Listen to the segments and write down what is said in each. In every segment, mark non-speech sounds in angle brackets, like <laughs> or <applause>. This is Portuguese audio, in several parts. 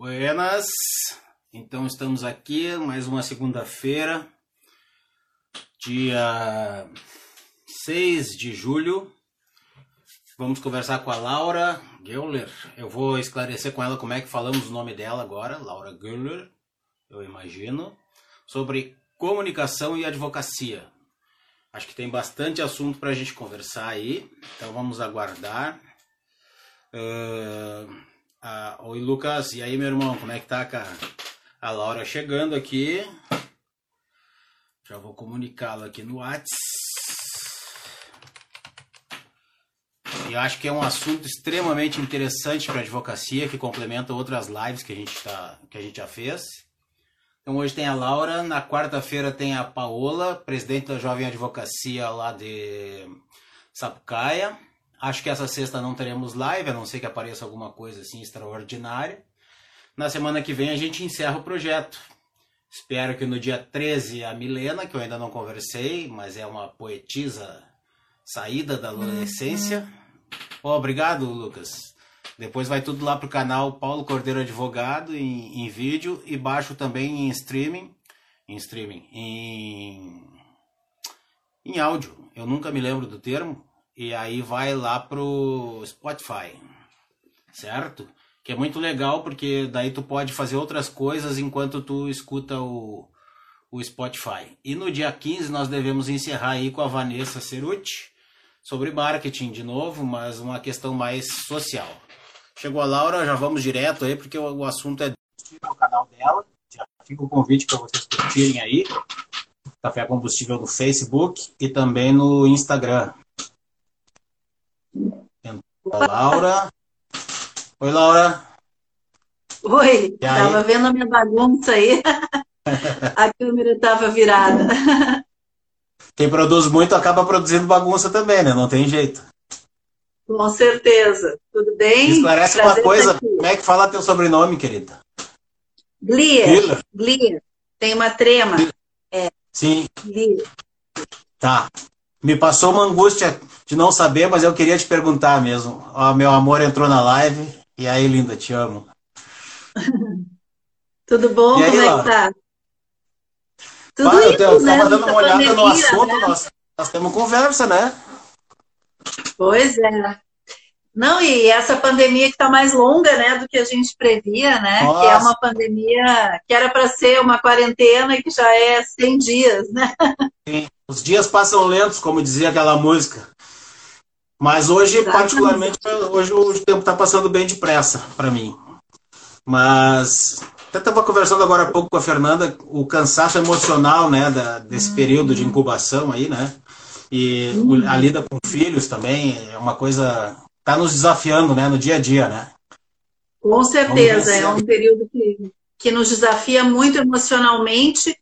Buenas, então estamos aqui, mais uma segunda-feira, dia 6 de julho. Vamos conversar com a Laura Geuler. Eu vou esclarecer com ela como é que falamos o nome dela agora, Laura Geuler, eu imagino, sobre comunicação e advocacia. Acho que tem bastante assunto para a gente conversar aí, então vamos aguardar. Uh, ah, oi, Lucas. E aí, meu irmão, como é que tá, cara? A Laura chegando aqui. Já vou comunicá-lo aqui no WhatsApp. E acho que é um assunto extremamente interessante para a advocacia, que complementa outras lives que a gente, tá, que a gente já fez. Então hoje tem a Laura, na quarta-feira tem a Paola, presidente da Jovem Advocacia lá de Sapucaia. Acho que essa sexta não teremos live, a não ser que apareça alguma coisa assim extraordinária. Na semana que vem a gente encerra o projeto. Espero que no dia 13 a Milena, que eu ainda não conversei, mas é uma poetisa saída da adolescência. Oh, obrigado, Lucas. Depois vai tudo lá pro canal Paulo Cordeiro Advogado em, em vídeo e baixo também em streaming. Em streaming. Em, em áudio. Eu nunca me lembro do termo e aí vai lá pro Spotify, certo? Que é muito legal porque daí tu pode fazer outras coisas enquanto tu escuta o, o Spotify. E no dia 15 nós devemos encerrar aí com a Vanessa Ceruti sobre marketing de novo, mas uma questão mais social. Chegou a Laura, já vamos direto aí porque o, o assunto é no canal dela. Já fica o convite para vocês curtirem aí. Café Combustível no Facebook e também no Instagram. A Laura. Oi, Laura. Oi, estava vendo a minha bagunça aí. a câmera estava virada. Quem produz muito acaba produzindo bagunça também, né? Não tem jeito. Com certeza. Tudo bem? Esclarece Prazer uma coisa. Como é que fala teu sobrenome, querida? Glier. Glier. Tem uma trema. É. Sim. Glier. Tá. Me passou uma angústia de não saber, mas eu queria te perguntar mesmo. Ó, meu amor entrou na live. E aí, linda, te amo. <laughs> Tudo bom? Aí, Como é que tá? Tudo ah, eu, eu né? dando uma olhada pandemia, no assunto, né? nós, nós temos conversa, né? Pois é. Não, e essa pandemia que está mais longa, né, do que a gente previa, né? Nossa. Que é uma pandemia que era para ser uma quarentena e que já é 100 dias, né? Sim. Os dias passam lentos, como dizia aquela música. Mas hoje, Exatamente. particularmente, hoje o tempo está passando bem depressa para mim. Mas até estava conversando agora há pouco com a Fernanda, o cansaço emocional, né, da, desse período de incubação aí, né? E hum. a lida com filhos também é uma coisa está nos desafiando, né, no dia a dia, né? Com certeza, é um período que, que nos desafia muito emocionalmente,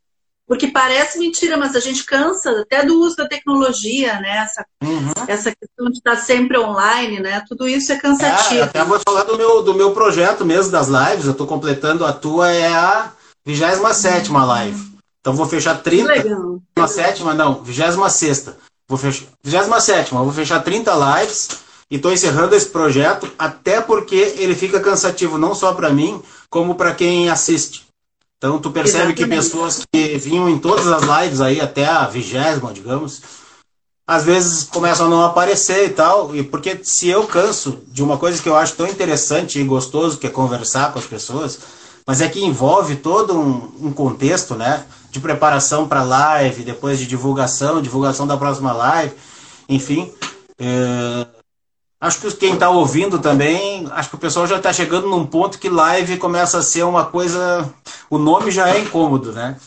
porque parece mentira, mas a gente cansa até do uso da tecnologia, né? Essa, uhum. essa questão de estar sempre online, né? Tudo isso é cansativo. É, até vou falar do meu, do meu projeto mesmo das lives, eu estou completando a tua, é a 27 uhum. live. Então vou fechar 30. Legal. 27, não, 26. Vou fechar. 27, vou fechar 30 lives e estou encerrando esse projeto até porque ele fica cansativo não só para mim, como para quem assiste. Então tu percebe Exatamente. que pessoas que vinham em todas as lives aí até a vigésima, digamos, às vezes começam a não aparecer e tal, e porque se eu canso de uma coisa que eu acho tão interessante e gostoso que é conversar com as pessoas, mas é que envolve todo um, um contexto, né, de preparação para live, depois de divulgação, divulgação da próxima live, enfim, é, Acho que quem está ouvindo também, acho que o pessoal já está chegando num ponto que live começa a ser uma coisa. O nome já é incômodo, né?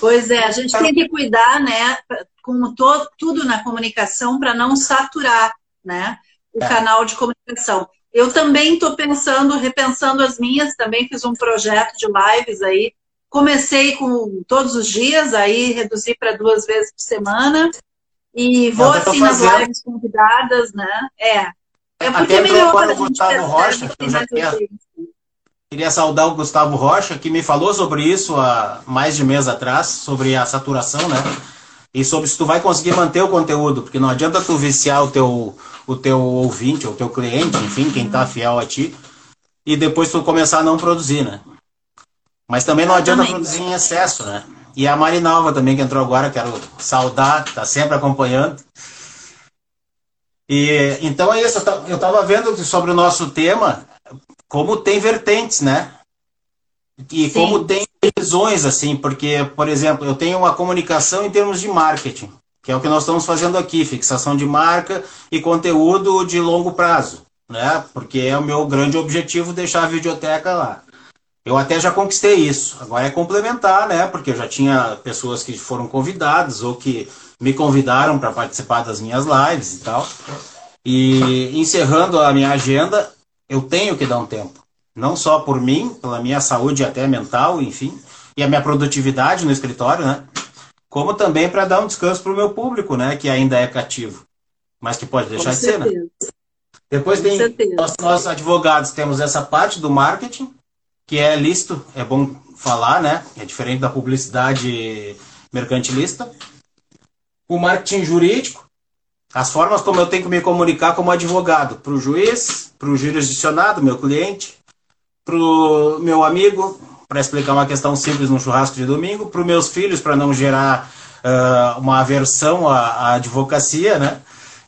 Pois é, a gente tem que cuidar, né, com todo, tudo na comunicação para não saturar, né, o é. canal de comunicação. Eu também estou pensando, repensando as minhas, também fiz um projeto de lives aí. Comecei com todos os dias, aí reduzi para duas vezes por semana. E vou assim nas lives convidadas, né? É. É porque Até é melhor quando Gustavo Rocha, que eu já queria, queria saudar o Gustavo Rocha, que me falou sobre isso há mais de mês atrás, sobre a saturação, né? E sobre se tu vai conseguir manter o conteúdo, porque não adianta tu viciar o teu, o teu ouvinte, o teu cliente, enfim, quem está fiel a ti, e depois tu começar a não produzir, né? Mas também não adianta produzir em excesso, né? E a Marinalva também, que entrou agora, quero saudar, tá sempre acompanhando. E, então é isso, eu estava vendo sobre o nosso tema, como tem vertentes, né? E Sim. como tem visões, assim, porque, por exemplo, eu tenho uma comunicação em termos de marketing, que é o que nós estamos fazendo aqui, fixação de marca e conteúdo de longo prazo, né? Porque é o meu grande objetivo deixar a videoteca lá. Eu até já conquistei isso. Agora é complementar, né? Porque eu já tinha pessoas que foram convidadas ou que me convidaram para participar das minhas lives e tal. E encerrando a minha agenda, eu tenho que dar um tempo. Não só por mim, pela minha saúde até mental, enfim, e a minha produtividade no escritório, né? Como também para dar um descanso para o meu público, né? Que ainda é cativo, mas que pode deixar Com de certeza. ser, né? Depois Com tem nós, nós advogados temos essa parte do marketing, que é lícito, é bom falar, né? É diferente da publicidade mercantilista. O marketing jurídico, as formas como eu tenho que me comunicar como advogado, para o juiz, para o jurisdicionado, meu cliente, para o meu amigo, para explicar uma questão simples no churrasco de domingo, para os meus filhos, para não gerar uh, uma aversão à, à advocacia, né?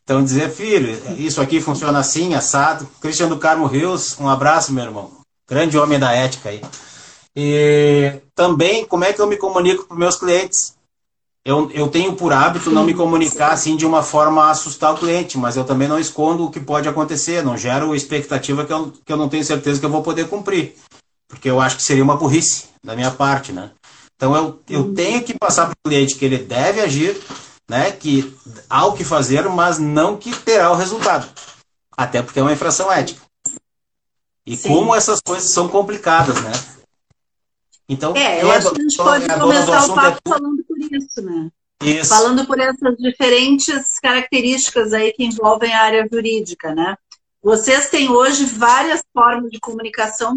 Então, dizer, filho, isso aqui funciona assim, assado. Cristiano Carmo Rios, um abraço, meu irmão. Grande homem da ética aí. E também, como é que eu me comunico para meus clientes? Eu, eu tenho por hábito não me comunicar assim de uma forma a assustar o cliente, mas eu também não escondo o que pode acontecer, não gero expectativa que eu, que eu não tenho certeza que eu vou poder cumprir. Porque eu acho que seria uma burrice da minha parte, né? Então eu, eu tenho que passar para o cliente que ele deve agir, né? Que há o que fazer, mas não que terá o resultado. Até porque é uma infração ética. E Sim. como essas coisas são complicadas, né? Então, é, eu acho que a gente pode começar o papo é... falando por isso, né? Isso. Falando por essas diferentes características aí que envolvem a área jurídica, né? Vocês têm hoje várias formas de comunicação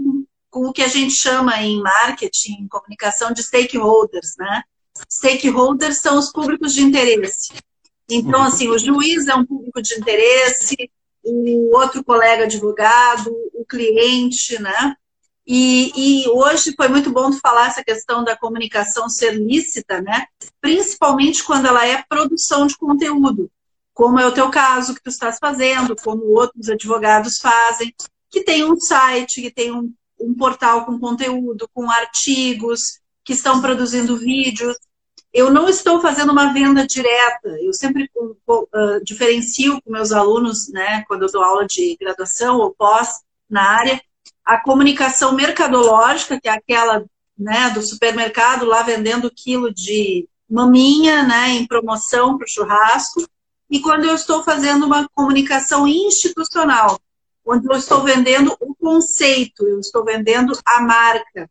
com o que a gente chama em marketing, comunicação de stakeholders, né? Stakeholders são os públicos de interesse. Então, uhum. assim, o juiz é um público de interesse, o outro colega advogado, o cliente, né? E, e, hoje foi muito bom falar essa questão da comunicação ser lícita, né? Principalmente quando ela é produção de conteúdo, como é o teu caso que tu estás fazendo, como outros advogados fazem, que tem um site, que tem um, um portal com conteúdo, com artigos, que estão produzindo vídeos eu não estou fazendo uma venda direta. Eu sempre uh, diferencio com meus alunos, né, quando eu dou aula de graduação ou pós na área, a comunicação mercadológica, que é aquela né, do supermercado lá vendendo quilo de maminha né, em promoção para o churrasco, e quando eu estou fazendo uma comunicação institucional, onde eu estou vendendo o conceito, eu estou vendendo a marca,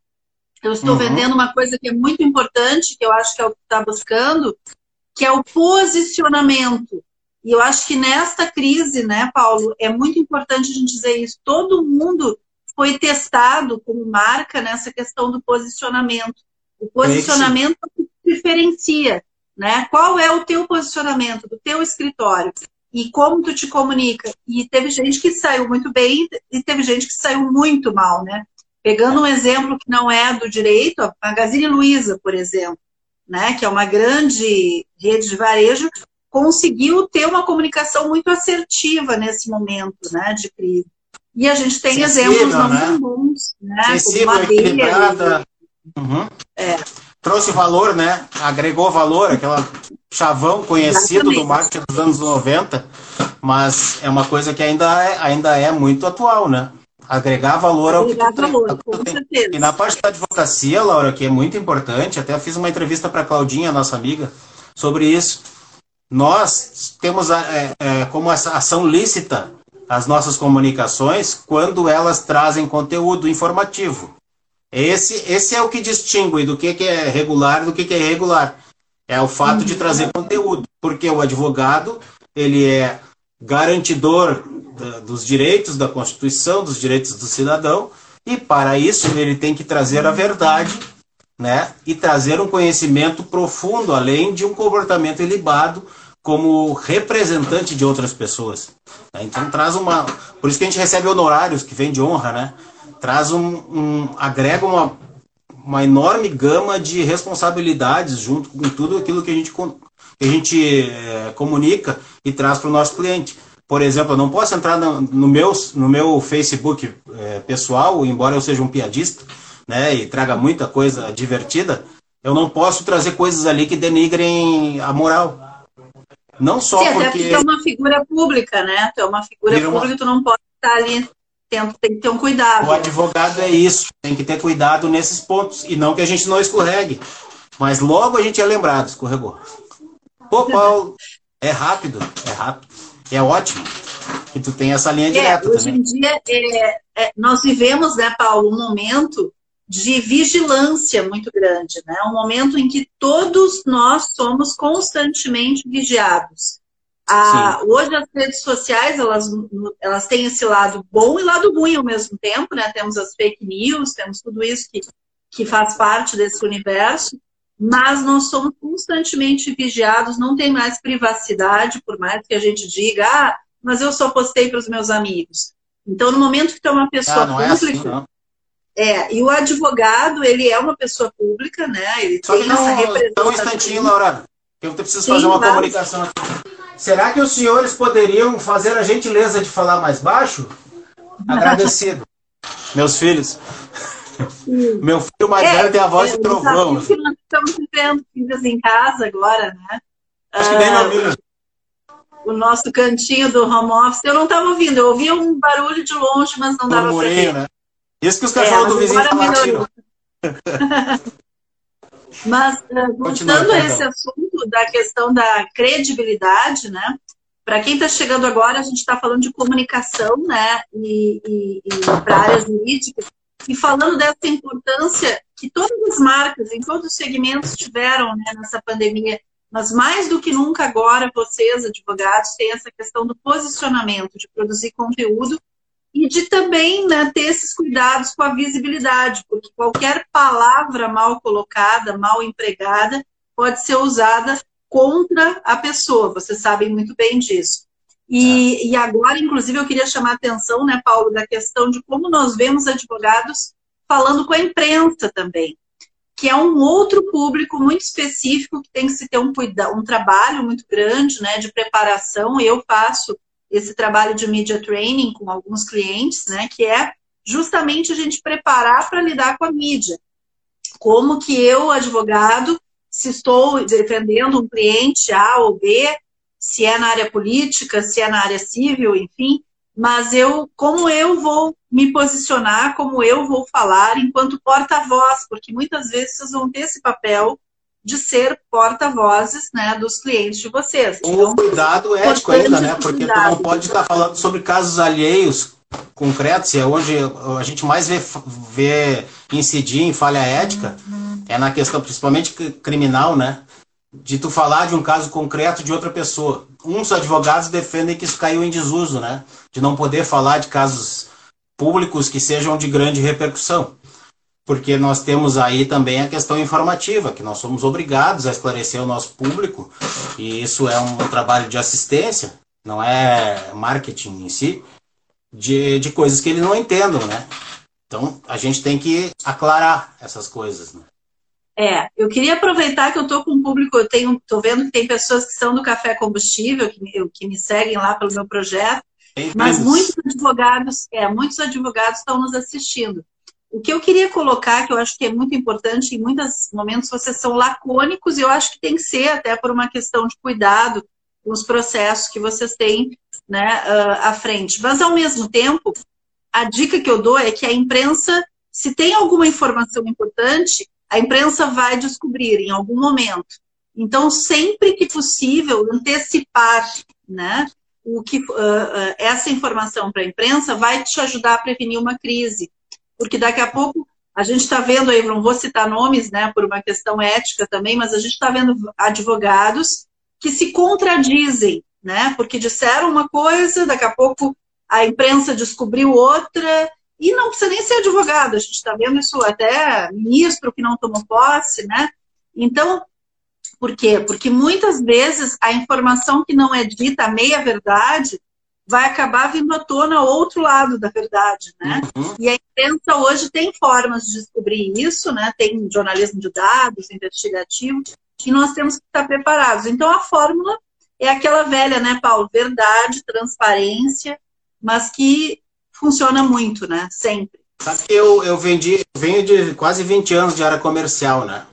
eu estou uhum. vendendo uma coisa que é muito importante, que eu acho que é o que está buscando, que é o posicionamento. E eu acho que nesta crise, né, Paulo, é muito importante a gente dizer isso. Todo mundo foi testado como marca nessa questão do posicionamento. O posicionamento é que diferencia, né? Qual é o teu posicionamento do teu escritório e como tu te comunica? E teve gente que saiu muito bem e teve gente que saiu muito mal, né? Pegando um exemplo que não é do direito, a Magazine Luiza, por exemplo, né, que é uma grande rede de varejo, conseguiu ter uma comunicação muito assertiva nesse momento né, de crise. E a gente tem Sensível, exemplos não né? bons, né? Sensível, como equilibrada. Uhum. É. Trouxe valor, né? Agregou valor, aquela chavão conhecido Exatamente. do marketing dos anos 90, mas é uma coisa que ainda é, ainda é muito atual, né? Agregar valor ao agregar que valor, com certeza. E na parte da advocacia, Laura, que é muito importante, até fiz uma entrevista para a Claudinha, nossa amiga, sobre isso. Nós temos é, é, como ação lícita as nossas comunicações quando elas trazem conteúdo informativo. Esse, esse é o que distingue do que, que é regular do que, que é irregular. É o fato de trazer conteúdo. Porque o advogado, ele é garantidor da, dos direitos da Constituição, dos direitos do cidadão, e para isso ele tem que trazer a verdade, né? E trazer um conhecimento profundo, além de um comportamento ilibado como representante de outras pessoas. Então traz uma. Por isso que a gente recebe honorários que vem de honra, né? traz um, um agrega uma, uma enorme gama de responsabilidades junto com tudo aquilo que a gente, que a gente é, comunica e traz para o nosso cliente. Por exemplo, eu não posso entrar no, no meu, no meu Facebook é, pessoal, embora eu seja um piadista, né, e traga muita coisa divertida, eu não posso trazer coisas ali que denigrem a moral. Não só Sim, porque... Até porque é uma figura pública, né? Tu é uma figura uma... pública, tu não pode estar ali tem, tem que ter um cuidado. O advogado é isso, tem que ter cuidado nesses pontos. E não que a gente não escorregue. Mas logo a gente é lembrado, escorregou. Pô, Paulo, é rápido, é rápido. É ótimo que tu tem essa linha é, direta hoje também. Hoje em dia, é, é, nós vivemos, né, Paulo, um momento de vigilância muito grande, né? Um momento em que todos nós somos constantemente vigiados. A, hoje as redes sociais elas, elas têm esse lado bom e lado ruim ao mesmo tempo, né? Temos as fake news, temos tudo isso que, que faz parte desse universo, mas nós somos constantemente vigiados, não tem mais privacidade, por mais que a gente diga, ah, mas eu só postei para os meus amigos. Então, no momento que tem uma pessoa ah, pública. É, assim, é, e o advogado, ele é uma pessoa pública, né? Ele só tem não, essa representação. Só um instantinho, Laura, que eu preciso Sim, fazer uma comunicação aqui. Será que os senhores poderiam fazer a gentileza de falar mais baixo? <laughs> Agradecido. Meus filhos. Sim. Meu filho mais é, velho tem a voz é, de trovão. Nós estamos vivendo filhos em casa agora, né? Acho que nem uh, O nosso cantinho do home office, eu não estava ouvindo, eu ouvia um barulho de longe, mas não dava para ver. Né? Isso que os cachorros é, do vizinho estão <laughs> Mas, uh, voltando a esse assunto da questão da credibilidade, né? Para quem está chegando agora, a gente está falando de comunicação, né? E, e, e para áreas jurídicas, e falando dessa importância que todas as marcas, em todos os segmentos, tiveram né, nessa pandemia. Mas mais do que nunca agora, vocês, advogados, têm essa questão do posicionamento, de produzir conteúdo e de também né, ter esses cuidados com a visibilidade, porque qualquer palavra mal colocada, mal empregada, pode ser usada contra a pessoa, vocês sabem muito bem disso. E, é. e agora, inclusive, eu queria chamar a atenção, né, Paulo, da questão de como nós vemos advogados falando com a imprensa também, que é um outro público muito específico que tem que se ter um, um trabalho muito grande né, de preparação. Eu faço esse trabalho de media training com alguns clientes, né, que é justamente a gente preparar para lidar com a mídia. Como que eu, advogado, se estou defendendo um cliente A ou B, se é na área política, se é na área civil, enfim, mas eu, como eu vou me posicionar, como eu vou falar enquanto porta-voz, porque muitas vezes vocês vão ter esse papel de ser porta-vozes né, dos clientes de vocês. Com então, cuidado ético ainda, né? Porque tu não pode estar falando sobre casos alheios concretos, e é onde a gente mais vê, vê incidir em falha ética, é na questão principalmente criminal, né? De tu falar de um caso concreto de outra pessoa. Uns advogados defendem que isso caiu em desuso, né? De não poder falar de casos públicos que sejam de grande repercussão porque nós temos aí também a questão informativa, que nós somos obrigados a esclarecer o nosso público, e isso é um trabalho de assistência, não é marketing em si, de, de coisas que eles não entendam, né? Então, a gente tem que aclarar essas coisas, né? É, eu queria aproveitar que eu estou com um público, eu tenho, tô vendo que tem pessoas que são do Café Combustível, que me, que me seguem lá pelo meu projeto, mas muitos advogados, é, muitos advogados estão nos assistindo. O que eu queria colocar, que eu acho que é muito importante, em muitos momentos vocês são lacônicos, e eu acho que tem que ser, até por uma questão de cuidado com os processos que vocês têm né, uh, à frente. Mas, ao mesmo tempo, a dica que eu dou é que a imprensa, se tem alguma informação importante, a imprensa vai descobrir em algum momento. Então, sempre que possível, antecipar né, o que, uh, uh, essa informação para a imprensa vai te ajudar a prevenir uma crise porque daqui a pouco a gente está vendo aí, não vou citar nomes, né, por uma questão ética também, mas a gente está vendo advogados que se contradizem, né, porque disseram uma coisa, daqui a pouco a imprensa descobriu outra, e não precisa nem ser advogado, a gente está vendo isso até ministro que não tomou posse, né? Então, por quê? Porque muitas vezes a informação que não é dita, a meia-verdade, vai acabar vindo à tona outro lado da verdade, né? Uhum. E a imprensa hoje tem formas de descobrir isso, né? Tem jornalismo de dados, investigativo, e nós temos que estar preparados. Então, a fórmula é aquela velha, né, Paulo? Verdade, transparência, mas que funciona muito, né? Sempre. Sabe que eu, eu vendi, venho de quase 20 anos de área comercial, né?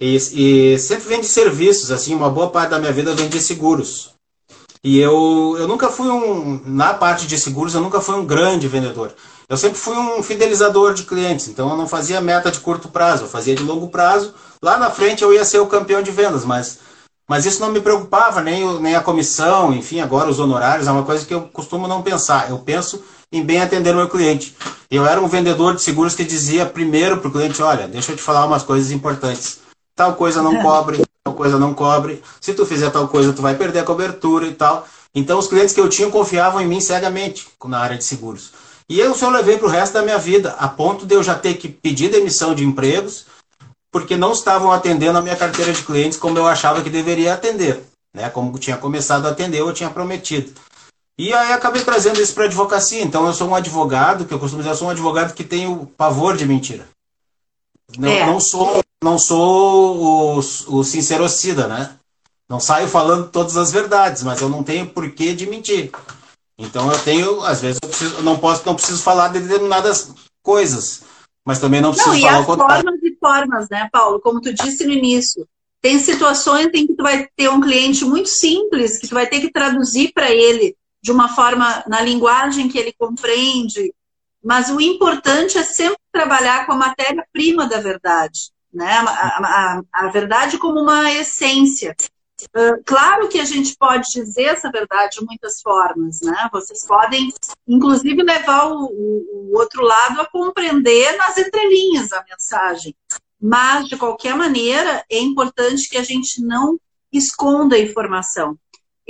E, e sempre vendi serviços, assim, uma boa parte da minha vida eu vendi seguros. E eu, eu nunca fui um, na parte de seguros, eu nunca fui um grande vendedor. Eu sempre fui um fidelizador de clientes, então eu não fazia meta de curto prazo, eu fazia de longo prazo. Lá na frente eu ia ser o campeão de vendas, mas, mas isso não me preocupava, nem, nem a comissão, enfim, agora os honorários, é uma coisa que eu costumo não pensar. Eu penso em bem atender o meu cliente. Eu era um vendedor de seguros que dizia primeiro para o cliente: olha, deixa eu te falar umas coisas importantes. Tal coisa não <laughs> cobre, tal coisa não cobre. Se tu fizer tal coisa, tu vai perder a cobertura e tal. Então, os clientes que eu tinha confiavam em mim cegamente na área de seguros. E eu só levei para o resto da minha vida, a ponto de eu já ter que pedir demissão de empregos, porque não estavam atendendo a minha carteira de clientes como eu achava que deveria atender, né? Como tinha começado a atender, eu tinha prometido. E aí acabei trazendo isso para a advocacia. Então eu sou um advogado, que eu costumo dizer, eu sou um advogado que tem o pavor de mentira. Não, é. não sou, não sou o, o sincerocida, né? Não saio falando todas as verdades, mas eu não tenho porquê de mentir. Então eu tenho, às vezes, eu preciso, não posso, não preciso falar de determinadas coisas, mas também não preciso não, falar e o contrário. formas e formas, né, Paulo? Como tu disse no início, tem situações em que tu vai ter um cliente muito simples que tu vai ter que traduzir para ele de uma forma, na linguagem que ele compreende, mas o importante é sempre trabalhar com a matéria-prima da verdade, né? A, a, a, verdade como uma essência. Uh, claro que a gente pode dizer essa verdade de muitas formas, né? Vocês podem, inclusive, levar o, o, o outro lado a compreender nas entrelinhas a mensagem. Mas, de qualquer maneira, é importante que a gente não esconda a informação.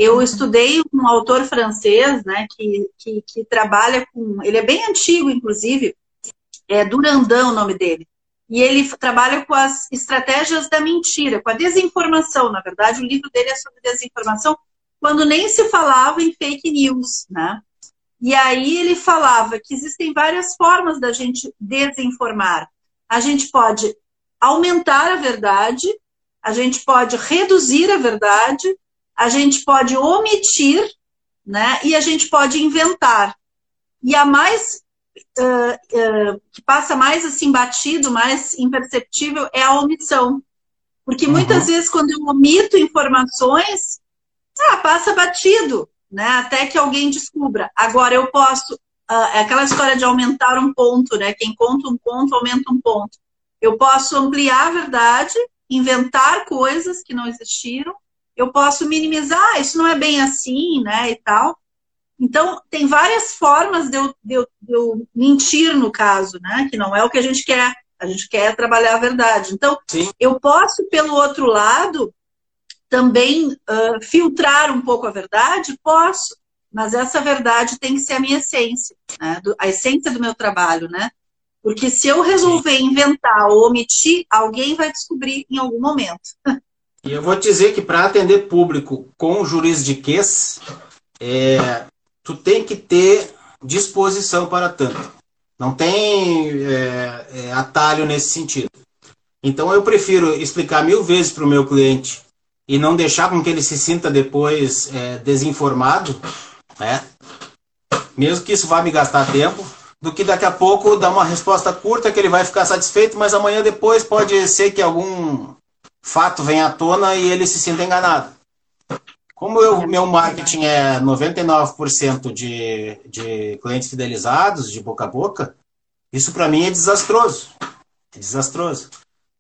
Eu estudei um autor francês, né, que, que, que, trabalha com. Ele é bem antigo, inclusive, é Durandão o nome dele. E ele trabalha com as estratégias da mentira, com a desinformação. Na verdade, o livro dele é sobre desinformação, quando nem se falava em fake news, né? E aí ele falava que existem várias formas da gente desinformar. A gente pode aumentar a verdade, a gente pode reduzir a verdade, a gente pode omitir, né? E a gente pode inventar. E a mais uh, uh, que passa mais assim batido, mais imperceptível é a omissão, porque uhum. muitas vezes quando eu omito informações, ah, passa batido, né? Até que alguém descubra. Agora eu posso uh, é aquela história de aumentar um ponto, né? Quem conta um ponto aumenta um ponto. Eu posso ampliar a verdade, inventar coisas que não existiram eu posso minimizar, isso não é bem assim, né, e tal. Então, tem várias formas de eu, de, eu, de eu, mentir no caso, né, que não é o que a gente quer. A gente quer trabalhar a verdade. Então, Sim. eu posso, pelo outro lado, também uh, filtrar um pouco a verdade? Posso, mas essa verdade tem que ser a minha essência, né? a essência do meu trabalho, né? Porque se eu resolver Sim. inventar ou omitir, alguém vai descobrir em algum momento. <laughs> E eu vou te dizer que para atender público com jurisdiquês, é, tu tem que ter disposição para tanto. Não tem é, é, atalho nesse sentido. Então eu prefiro explicar mil vezes para o meu cliente e não deixar com que ele se sinta depois é, desinformado, né? mesmo que isso vá me gastar tempo, do que daqui a pouco dar uma resposta curta que ele vai ficar satisfeito, mas amanhã depois pode ser que algum fato vem à tona e ele se sinta enganado. Como o meu marketing é 99% de, de clientes fidelizados, de boca a boca, isso para mim é desastroso. É desastroso.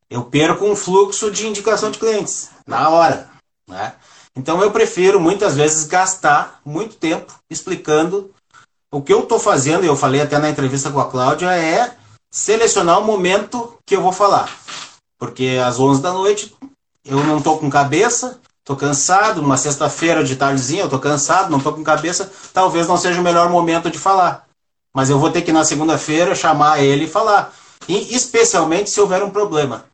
Eu perco um fluxo de indicação de clientes na hora. Né? Então eu prefiro muitas vezes gastar muito tempo explicando o que eu estou fazendo, e eu falei até na entrevista com a Cláudia, é selecionar o momento que eu vou falar. Porque às 11 da noite eu não tô com cabeça, tô cansado, numa sexta-feira de tardezinha eu tô cansado, não tô com cabeça, talvez não seja o melhor momento de falar. Mas eu vou ter que na segunda-feira chamar ele e falar. E especialmente se houver um problema.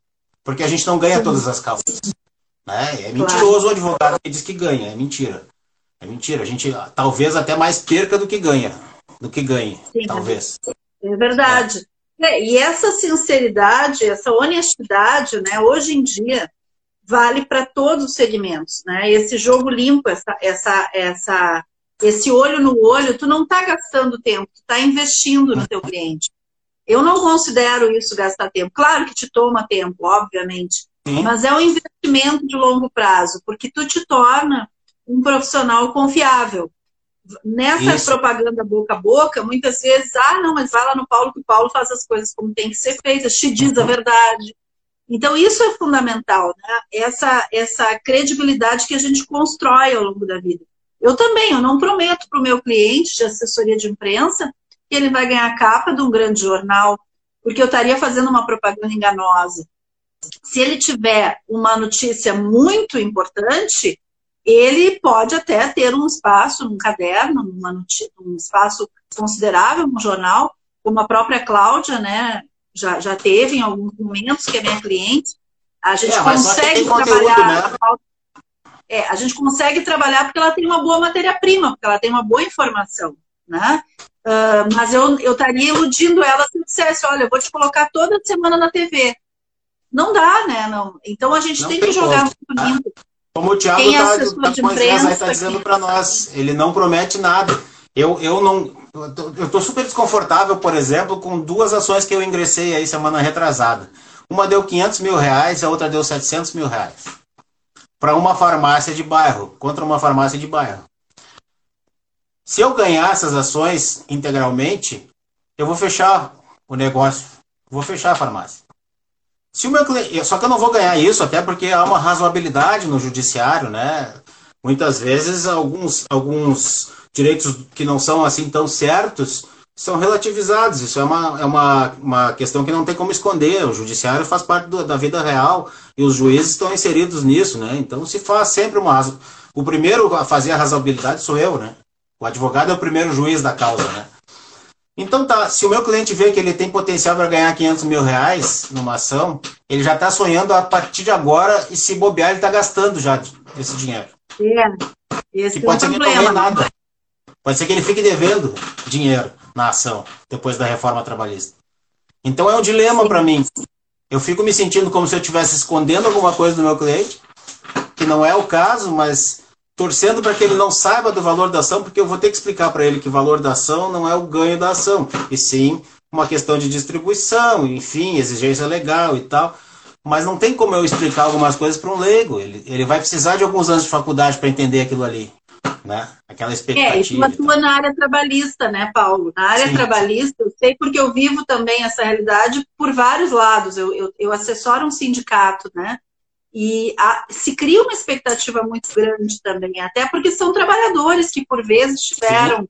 Porque a gente não ganha todas as causas. Né? É mentiroso o advogado que diz que ganha, é mentira. É mentira. A gente talvez até mais perca do que ganha. Do que ganhe, Sim, talvez. É verdade. É. e essa sinceridade, essa honestidade, né, hoje em dia, vale para todos os segmentos. Né? Esse jogo limpo, essa, essa, essa, esse olho no olho, tu não está gastando tempo, tu está investindo no teu cliente. Eu não considero isso gastar tempo. Claro que te toma tempo, obviamente, Sim. mas é um investimento de longo prazo, porque tu te torna um profissional confiável. Nessa isso. propaganda boca a boca, muitas vezes, ah, não, mas vai lá no Paulo que o Paulo faz as coisas como tem que ser feitas, te diz a uhum. verdade. Então, isso é fundamental, né? essa, essa credibilidade que a gente constrói ao longo da vida. Eu também, eu não prometo para o meu cliente de assessoria de imprensa que ele vai ganhar a capa de um grande jornal, porque eu estaria fazendo uma propaganda enganosa. Se ele tiver uma notícia muito importante, ele pode até ter um espaço num caderno, notícia, um espaço considerável no jornal, como a própria Cláudia, né, já, já teve em alguns momentos, que é minha cliente. A gente é, consegue trabalhar. Conteúdo, né? É, a gente consegue trabalhar porque ela tem uma boa matéria-prima, porque ela tem uma boa informação. Né? Uh, mas eu, eu estaria iludindo ela se eu dissesse, olha, eu vou te colocar toda semana na TV. Não dá, né? Não. Então a gente tem, tem, que jogar muito limpo. Como o Thiago está tá, tá dizendo para nós, ele não promete nada. Eu, eu não. Eu tô super desconfortável, por exemplo, com duas ações que eu ingressei aí semana retrasada. Uma deu 500 mil reais, a outra deu 700 mil reais. Para uma farmácia de bairro, contra uma farmácia de bairro. Se eu ganhar essas ações integralmente, eu vou fechar o negócio, vou fechar a farmácia. Se o meu cliente, só que eu não vou ganhar isso, até porque há uma razoabilidade no judiciário, né? Muitas vezes alguns, alguns direitos que não são assim tão certos são relativizados. Isso é uma, é uma, uma questão que não tem como esconder. O judiciário faz parte do, da vida real e os juízes estão inseridos nisso, né? Então se faz sempre uma o primeiro a fazer a razoabilidade sou eu, né? O advogado é o primeiro juiz da causa, né? Então tá, se o meu cliente vê que ele tem potencial para ganhar 500 mil reais numa ação, ele já está sonhando a partir de agora e se bobear ele está gastando já esse dinheiro. É, esse e pode é ser problema. que ele não ganhe nada. Pode ser que ele fique devendo dinheiro na ação depois da reforma trabalhista. Então é um dilema para mim. Eu fico me sentindo como se eu estivesse escondendo alguma coisa do meu cliente, que não é o caso, mas torcendo para que ele não saiba do valor da ação, porque eu vou ter que explicar para ele que o valor da ação não é o ganho da ação, e sim uma questão de distribuição, enfim, exigência legal e tal. Mas não tem como eu explicar algumas coisas para um leigo. Ele, ele vai precisar de alguns anos de faculdade para entender aquilo ali. Né? Aquela expectativa. É, isso atua na área trabalhista, né, Paulo? Na área Sim. trabalhista, eu sei porque eu vivo também essa realidade por vários lados. Eu, eu, eu assessoro um sindicato, né? E a, se cria uma expectativa muito grande também, até porque são trabalhadores que, por vezes, tiveram Sim.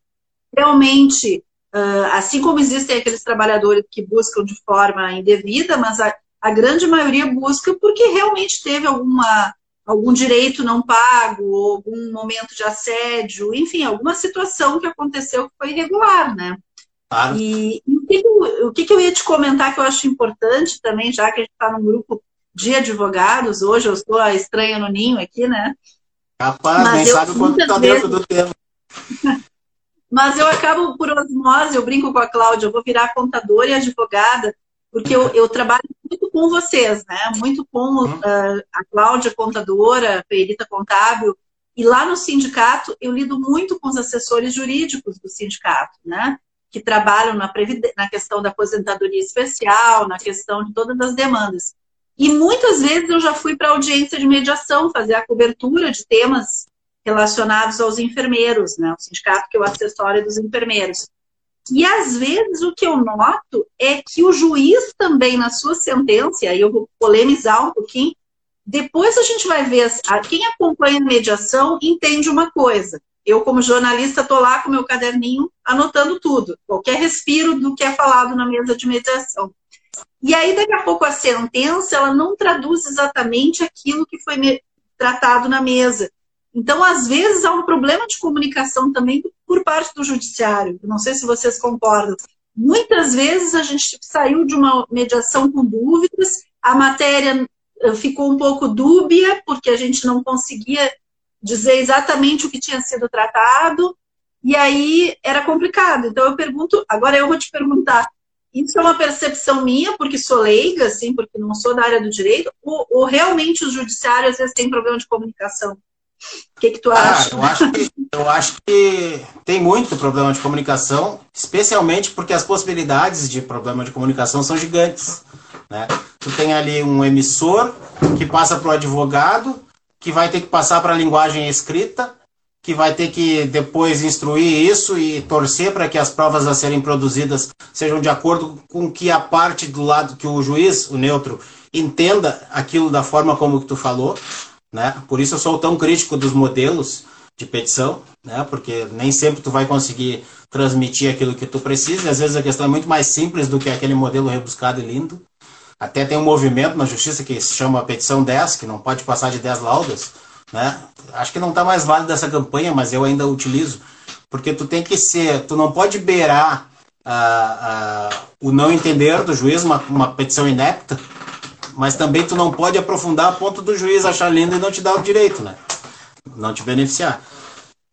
realmente, uh, assim como existem aqueles trabalhadores que buscam de forma indevida, mas a, a grande maioria busca porque realmente teve alguma, algum direito não pago, algum momento de assédio, enfim, alguma situação que aconteceu que foi irregular, né? Claro. E, e o, que, o que, eu ia te comentar que eu acho importante também, já que a gente está num grupo de advogados, hoje eu estou a estranha no ninho aqui, né? Capaz, Mas nem sabe quanto está dentro do tema. <laughs> Mas eu acabo por osmose, eu brinco com a Cláudia, eu vou virar contadora e advogada, porque eu, eu trabalho muito com vocês, né? Muito com uh, a Cláudia, contadora, perita contábil, e lá no sindicato eu lido muito com os assessores jurídicos do sindicato, né? Que trabalham na, na questão da aposentadoria especial, na questão de todas as demandas. E muitas vezes eu já fui para audiência de mediação, fazer a cobertura de temas relacionados aos enfermeiros, né? O sindicato que é o acessório dos enfermeiros. E às vezes o que eu noto é que o juiz também, na sua sentença, e aí eu vou polemizar um pouquinho, depois a gente vai ver, quem acompanha a mediação entende uma coisa. Eu, como jornalista, estou lá com meu caderninho anotando tudo, qualquer respiro do que é falado na mesa de mediação. E aí, daqui a pouco, a sentença ela não traduz exatamente aquilo que foi tratado na mesa. Então, às vezes, há um problema de comunicação também por parte do judiciário. Não sei se vocês concordam. Muitas vezes a gente saiu de uma mediação com dúvidas, a matéria eh, ficou um pouco dúbia, porque a gente não conseguia dizer exatamente o que tinha sido tratado, e aí era complicado. Então eu pergunto, agora eu vou te perguntar, isso é uma percepção minha, porque sou leiga, assim, porque não sou da área do direito, ou, ou realmente o judiciário às vezes tem problema de comunicação? O que, que tu ah, acha? Eu acho que, eu acho que tem muito problema de comunicação, especialmente porque as possibilidades de problema de comunicação são gigantes. Né? Tu tem ali um emissor que passa para o advogado, que vai ter que passar para a linguagem escrita, que vai ter que depois instruir isso e torcer para que as provas a serem produzidas sejam de acordo com que a parte do lado que o juiz, o neutro, entenda aquilo da forma como que tu falou, né? Por isso eu sou tão crítico dos modelos de petição, né? Porque nem sempre tu vai conseguir transmitir aquilo que tu precisa, e às vezes a questão é muito mais simples do que aquele modelo rebuscado e lindo. Até tem um movimento na justiça que se chama petição 10, que não pode passar de 10 laudas, né? Acho que não está mais válido essa campanha, mas eu ainda utilizo, porque tu tem que ser, tu não pode beirar ah, ah, o não entender do juiz, uma, uma petição inepta, mas também tu não pode aprofundar a ponto do juiz achar lindo e não te dar o direito, né? Não te beneficiar.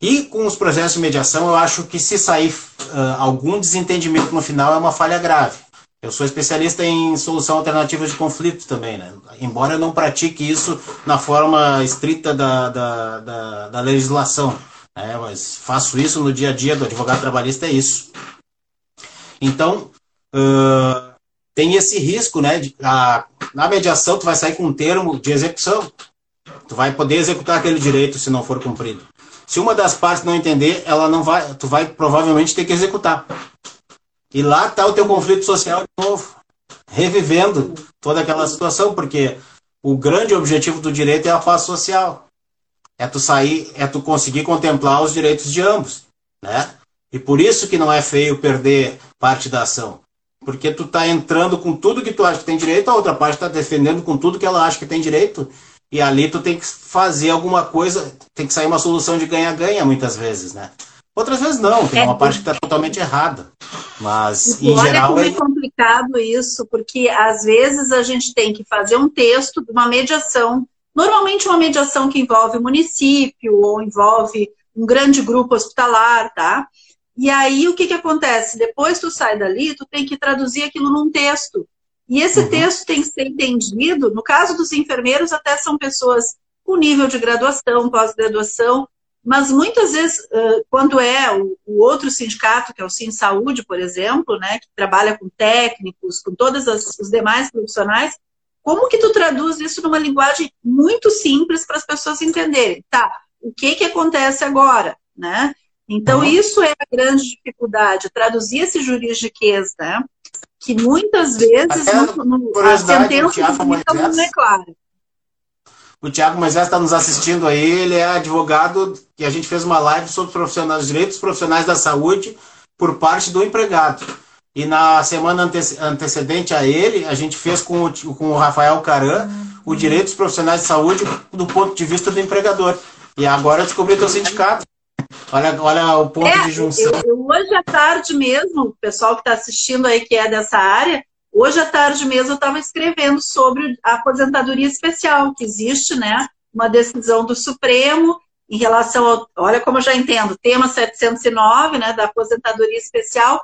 E com os processos de mediação, eu acho que se sair uh, algum desentendimento no final é uma falha grave. Eu sou especialista em solução alternativa de conflitos também, né? Embora eu não pratique isso na forma estrita da, da, da, da legislação, né? mas faço isso no dia a dia do advogado trabalhista, é isso. Então, uh, tem esse risco, né? De, a, na mediação, tu vai sair com um termo de execução. Tu vai poder executar aquele direito se não for cumprido. Se uma das partes não entender, ela não vai, tu vai provavelmente ter que executar. E lá está o teu conflito social de novo, revivendo toda aquela situação, porque o grande objetivo do direito é a paz social. É tu sair, é tu conseguir contemplar os direitos de ambos, né? E por isso que não é feio perder parte da ação. Porque tu tá entrando com tudo que tu acha que tem direito, a outra parte está defendendo com tudo que ela acha que tem direito, e ali tu tem que fazer alguma coisa, tem que sair uma solução de ganha-ganha muitas vezes, né? Outras vezes não, tem é, uma parte que está totalmente errada. Mas, em olha geral. Como é... é complicado isso, porque às vezes a gente tem que fazer um texto de uma mediação. Normalmente, uma mediação que envolve o município ou envolve um grande grupo hospitalar, tá? E aí, o que, que acontece? Depois tu sai dali, tu tem que traduzir aquilo num texto. E esse uhum. texto tem que ser entendido. No caso dos enfermeiros, até são pessoas com nível de graduação, pós-graduação, mas muitas vezes, quando é o, outro sindicato, que é o Sim Saúde, por exemplo, né, que trabalha com técnicos, com todos os demais profissionais, como que tu traduz isso numa linguagem muito simples para as pessoas entenderem? Tá, o que que acontece agora, né? Então, uhum. isso é a grande dificuldade, traduzir esse juridiquês, né? Que muitas vezes no, no, a sentença não é clara. O Tiago Moisés está nos assistindo aí, ele é advogado e a gente fez uma live sobre profissionais, direitos profissionais da saúde por parte do empregado. E na semana antecedente a ele, a gente fez com o, com o Rafael Caran o direitos profissionais de saúde do ponto de vista do empregador. E agora eu descobri teu sindicato. Olha, olha o ponto é, de junção. Eu, hoje à tarde mesmo, o pessoal que está assistindo aí que é dessa área, Hoje à tarde mesmo eu estava escrevendo sobre a aposentadoria especial, que existe, né? Uma decisão do Supremo em relação ao. Olha como eu já entendo, tema 709, né? Da aposentadoria especial,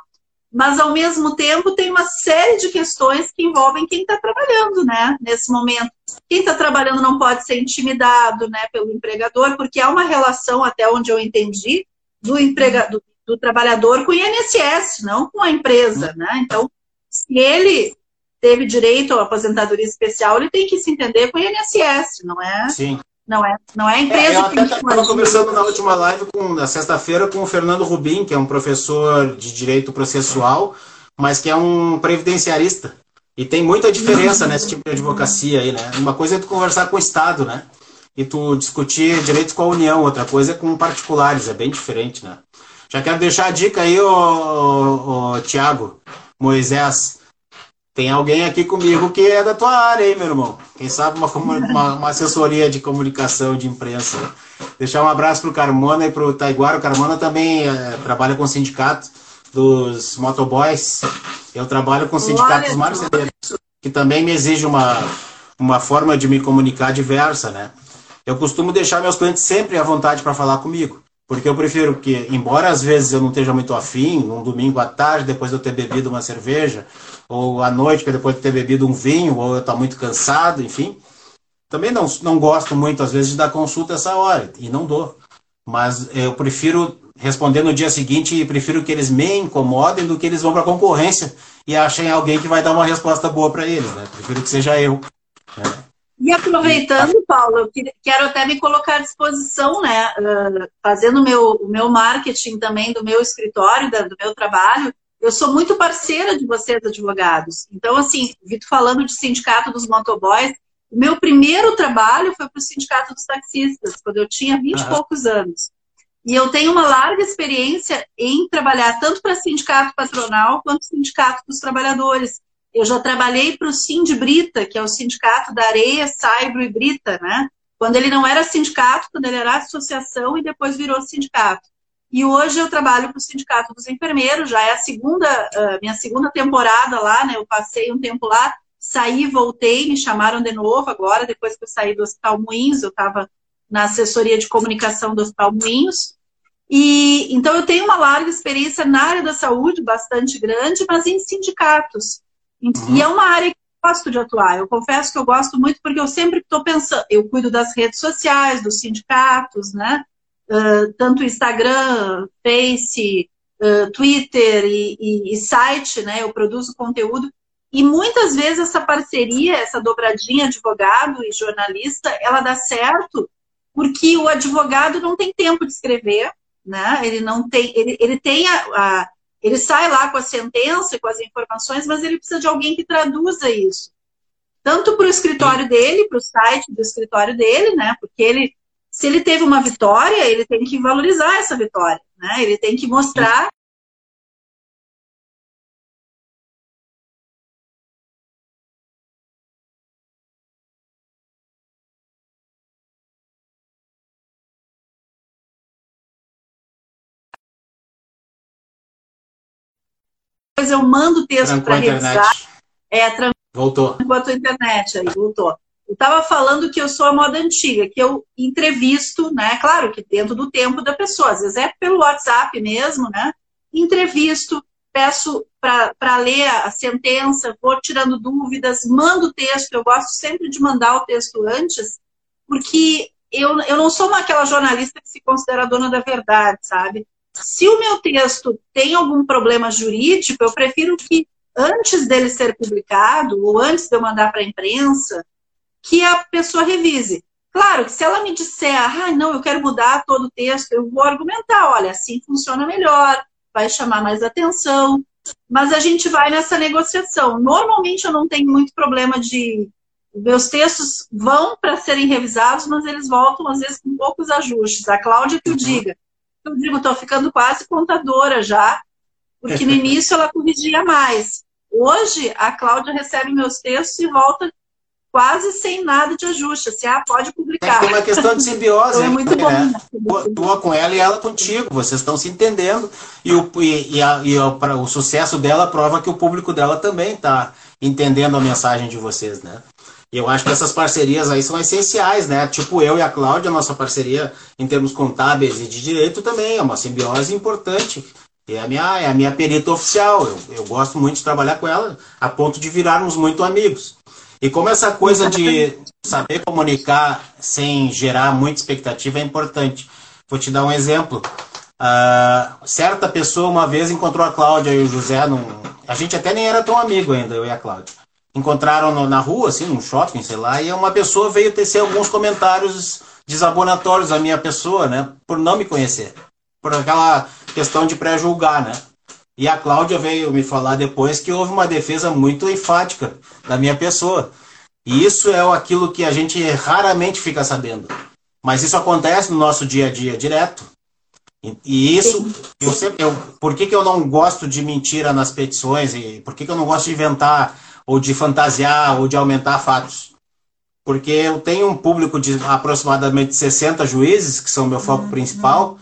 mas ao mesmo tempo tem uma série de questões que envolvem quem está trabalhando, né? Nesse momento. Quem está trabalhando não pode ser intimidado, né? Pelo empregador, porque há uma relação, até onde eu entendi, do empregador. Do trabalhador com o INSS, não com a empresa, né? Então, se ele teve direito à aposentadoria especial, ele tem que se entender com o INSS, não é? Sim. Não é, não é a empresa é, eu até estava conversando na última live, com, na sexta-feira, com o Fernando Rubim, que é um professor de direito processual, mas que é um previdenciarista. E tem muita diferença nesse tipo de advocacia aí, né? Uma coisa é tu conversar com o Estado, né? E tu discutir direitos com a União, outra coisa é com particulares, é bem diferente, né? Já quero deixar a dica aí, ô, ô, ô Tiago. Moisés, tem alguém aqui comigo que é da tua área, hein, meu irmão? Quem sabe uma, uma, uma assessoria de comunicação, de imprensa. Deixar um abraço pro Carmona e pro Taiguara. O Carmona também é, trabalha com o sindicato dos motoboys. Eu trabalho com o sindicato dos marceneiros, que também me exige uma, uma forma de me comunicar diversa, né? eu costumo deixar meus clientes sempre à vontade para falar comigo. Porque eu prefiro que, embora às vezes eu não esteja muito afim, um domingo à tarde, depois de eu ter bebido uma cerveja, ou à noite, depois de ter bebido um vinho, ou eu estou muito cansado, enfim. Também não, não gosto muito, às vezes, de dar consulta essa hora, e não dou. Mas eu prefiro responder no dia seguinte e prefiro que eles me incomodem do que eles vão para a concorrência e achem alguém que vai dar uma resposta boa para eles. Né? Prefiro que seja eu. Né? E aproveitando, Paulo, eu quero até me colocar à disposição, né? Fazendo meu, o meu marketing também do meu escritório, do meu trabalho, eu sou muito parceira de vocês, advogados. Então, assim, Vitor falando de sindicato dos motoboys, o meu primeiro trabalho foi para o sindicato dos taxistas, quando eu tinha 20 e poucos anos. E eu tenho uma larga experiência em trabalhar tanto para sindicato patronal quanto sindicato dos trabalhadores. Eu já trabalhei para o Sind Brita, que é o sindicato da areia, saibro e brita, né? Quando ele não era sindicato, quando ele era associação e depois virou sindicato. E hoje eu trabalho para o sindicato dos enfermeiros, já é a segunda, uh, minha segunda temporada lá, né? Eu passei um tempo lá, saí, voltei, me chamaram de novo agora, depois que eu saí do Hospital Moinhos, eu estava na assessoria de comunicação do Hospital Moinhos. E então eu tenho uma larga experiência na área da saúde, bastante grande, mas em sindicatos. Uhum. E é uma área que eu gosto de atuar. Eu confesso que eu gosto muito porque eu sempre estou pensando, eu cuido das redes sociais, dos sindicatos, né? Uh, tanto Instagram, Face, uh, Twitter e, e, e, site, né? Eu produzo conteúdo. E muitas vezes essa parceria, essa dobradinha advogado e jornalista, ela dá certo porque o advogado não tem tempo de escrever, né? Ele não tem, ele, ele tem a, a ele sai lá com a sentença e com as informações, mas ele precisa de alguém que traduza isso. Tanto para o escritório dele, para o site do escritório dele, né? Porque ele, se ele teve uma vitória, ele tem que valorizar essa vitória, né? Ele tem que mostrar eu mando o texto para revisar. É, tran... Voltou. Enquanto a internet aí, voltou. Eu estava falando que eu sou a moda antiga, que eu entrevisto, né? Claro que dentro do tempo da pessoa, às vezes é pelo WhatsApp mesmo, né? Entrevisto, peço para ler a sentença, vou tirando dúvidas, mando o texto. Eu gosto sempre de mandar o texto antes, porque eu, eu não sou uma, aquela jornalista que se considera dona da verdade, sabe? Se o meu texto tem algum problema jurídico, eu prefiro que antes dele ser publicado ou antes de eu mandar para a imprensa, que a pessoa revise. Claro que se ela me disser, ah, não, eu quero mudar todo o texto, eu vou argumentar, olha, assim funciona melhor, vai chamar mais atenção, mas a gente vai nessa negociação. Normalmente eu não tenho muito problema de. Meus textos vão para serem revisados, mas eles voltam, às vezes, com poucos ajustes. A Cláudia que o diga eu digo, estou ficando quase contadora já, porque no <laughs> início ela corrigia mais. Hoje, a Cláudia recebe meus textos e volta quase sem nada de ajuste. Assim, ah, pode publicar. Tem uma questão de simbiose. então é muito bom. Né? Tua com ela e ela contigo. Vocês estão se entendendo. E, o, e, e, a, e o, para o sucesso dela prova que o público dela também está entendendo a mensagem de vocês, né? E eu acho que essas parcerias aí são essenciais, né? Tipo eu e a Cláudia, nossa parceria em termos contábeis e de direito também é uma simbiose importante. É a minha, é a minha perita oficial. Eu, eu gosto muito de trabalhar com ela, a ponto de virarmos muito amigos. E como essa coisa de saber comunicar sem gerar muita expectativa é importante. Vou te dar um exemplo. Uh, certa pessoa uma vez encontrou a Cláudia e o José num... A gente até nem era tão amigo ainda, eu e a Cláudia encontraram no, na rua, assim, num shopping, sei lá, e uma pessoa veio tecer alguns comentários desabonatórios à minha pessoa, né? Por não me conhecer. Por aquela questão de pré-julgar, né? E a Cláudia veio me falar depois que houve uma defesa muito enfática da minha pessoa. E isso é aquilo que a gente raramente fica sabendo. Mas isso acontece no nosso dia a dia direto. E, isso, eu sempre, eu, por que, que eu não gosto de mentira nas petições? E por que, que eu não gosto de inventar ou de fantasiar, ou de aumentar fatos. Porque eu tenho um público de aproximadamente 60 juízes, que são meu foco uhum. principal,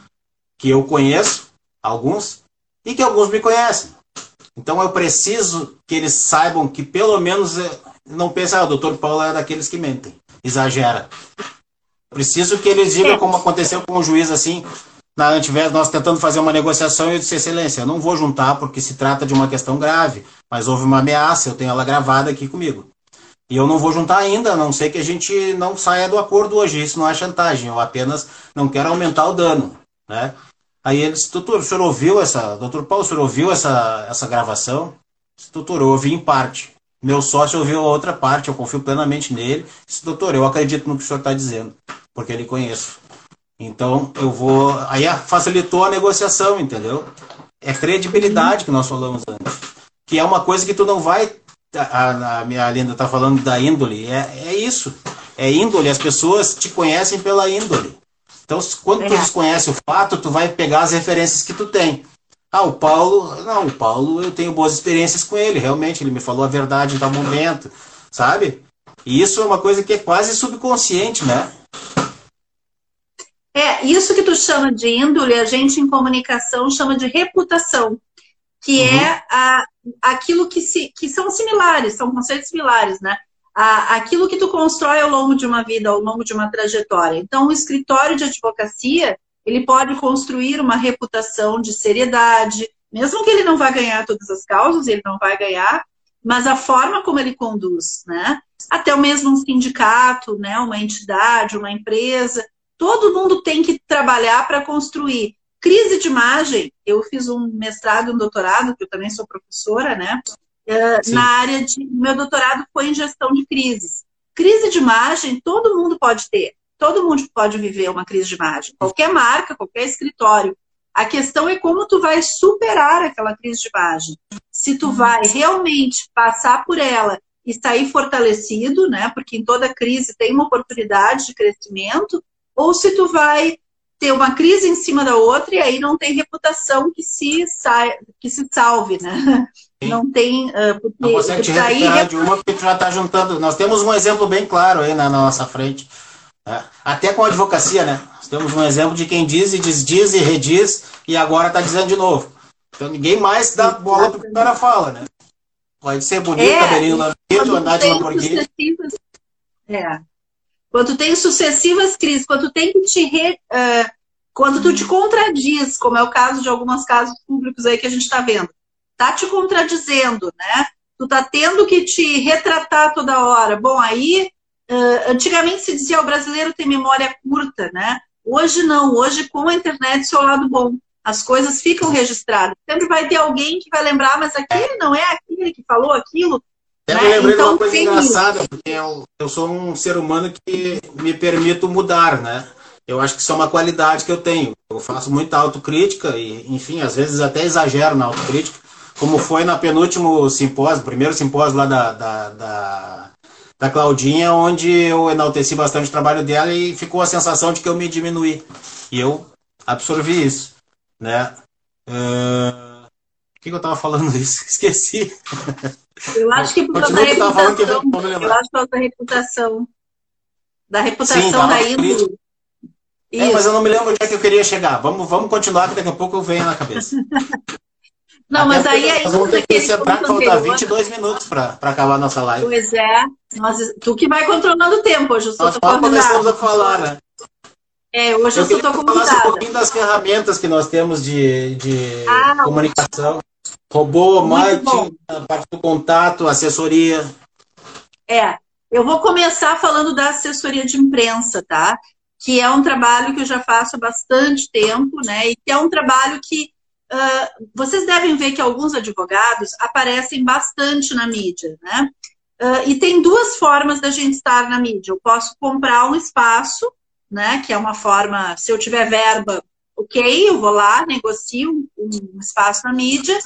que eu conheço, alguns, e que alguns me conhecem. Então eu preciso que eles saibam que pelo menos eh, não pensem, ah, o doutor Paulo é daqueles que mentem, exagera. Preciso que eles digam é. como aconteceu com o juiz assim, na Antivés, nós tentando fazer uma negociação eu disse, excelência, eu não vou juntar porque se trata de uma questão grave, mas houve uma ameaça, eu tenho ela gravada aqui comigo. E eu não vou juntar ainda, a não sei que a gente não saia do acordo hoje, isso não é chantagem, eu apenas não quero aumentar o dano, né? Aí ele disse, doutor, o senhor ouviu essa, doutor Paulo, o senhor ouviu essa, essa gravação? Disse, doutor, eu ouvi em parte. Meu sócio ouviu a outra parte, eu confio plenamente nele. Disse, doutor, eu acredito no que o senhor está dizendo, porque ele conheço. Então, eu vou. Aí facilitou a negociação, entendeu? É credibilidade que nós falamos antes. Que é uma coisa que tu não vai. A, a minha linda está falando da índole. É, é isso. É índole. As pessoas te conhecem pela índole. Então, quando tu desconhece o fato, tu vai pegar as referências que tu tem. Ah, o Paulo. Não, o Paulo, eu tenho boas experiências com ele. Realmente, ele me falou a verdade em tal momento. Sabe? E isso é uma coisa que é quase subconsciente, né? É, isso que tu chama de índole, a gente em comunicação chama de reputação, que uhum. é a, aquilo que, se, que são similares, são conceitos similares, né? A, aquilo que tu constrói ao longo de uma vida, ao longo de uma trajetória. Então, o escritório de advocacia, ele pode construir uma reputação de seriedade, mesmo que ele não vá ganhar todas as causas, ele não vai ganhar, mas a forma como ele conduz, né? Até o mesmo um sindicato, né? Uma entidade, uma empresa, Todo mundo tem que trabalhar para construir. Crise de imagem, eu fiz um mestrado e um doutorado, que eu também sou professora, né? Uh, na área de. Meu doutorado foi em gestão de crises. Crise de imagem, todo mundo pode ter. Todo mundo pode viver uma crise de imagem. Qualquer marca, qualquer escritório. A questão é como tu vai superar aquela crise de imagem. Se tu vai realmente passar por ela e sair fortalecido, né? Porque em toda crise tem uma oportunidade de crescimento, ou se tu vai ter uma crise em cima da outra e aí não tem reputação que se, que se salve, né? Sim. Não tem. Uh, porque, não consegue te recuperar de uma porque tu já está juntando. Nós temos um exemplo bem claro aí na nossa frente. Né? Até com a advocacia, né? Nós temos um exemplo de quem diz e desdiz e rediz e agora está dizendo de novo. Então ninguém mais dá bola para o que o cara fala, né? Pode ser bonito, é, cabelinho andar de Lamborghini. É, quando tem sucessivas crises, quando tem que te re, uh, quando tu te contradiz, como é o caso de alguns casos públicos aí que a gente está vendo, tá te contradizendo, né? Tu tá tendo que te retratar toda hora. Bom, aí uh, antigamente se dizia o brasileiro tem memória curta, né? Hoje não, hoje com a internet seu lado bom. As coisas ficam registradas. Sempre vai ter alguém que vai lembrar, mas aquele não é aquele que falou aquilo, até né? me lembrei então, de uma coisa engraçada, porque eu, eu sou um ser humano que me permito mudar, né? Eu acho que isso é uma qualidade que eu tenho. Eu faço muita autocrítica e, enfim, às vezes até exagero na autocrítica, como foi na penúltimo simpósio, primeiro simpósio lá da, da, da, da Claudinha, onde eu enalteci bastante o trabalho dela e ficou a sensação de que eu me diminuí. E eu absorvi isso, né? Uh... Por que, que eu estava falando <laughs> isso? Esqueci. Eu acho que por causa da reputação. Eu, acho por causa da reputação. Da reputação Sim, da índole. É, mas eu não me lembro onde é que eu queria chegar. Vamos, vamos continuar, que daqui a pouco eu venho na cabeça. <laughs> Não, Até mas aí é Nós vamos ter que separar, falta 22 minutos para acabar a nossa live. Pois é. Nós, tu que vai controlando o tempo, hoje eu só estou começamos a falar, né? É, hoje eu, eu só estou convidada. um pouquinho das ferramentas que nós temos de, de ah, comunicação. Robô, marketing, a parte do contato, assessoria. É, eu vou começar falando da assessoria de imprensa, tá? Que é um trabalho que eu já faço há bastante tempo, né? E que é um trabalho que uh, vocês devem ver que alguns advogados aparecem bastante na mídia, né? Uh, e tem duas formas da gente estar na mídia. Eu posso comprar um espaço, né? Que é uma forma, se eu tiver verba, ok, eu vou lá, negocio um, um espaço na mídia.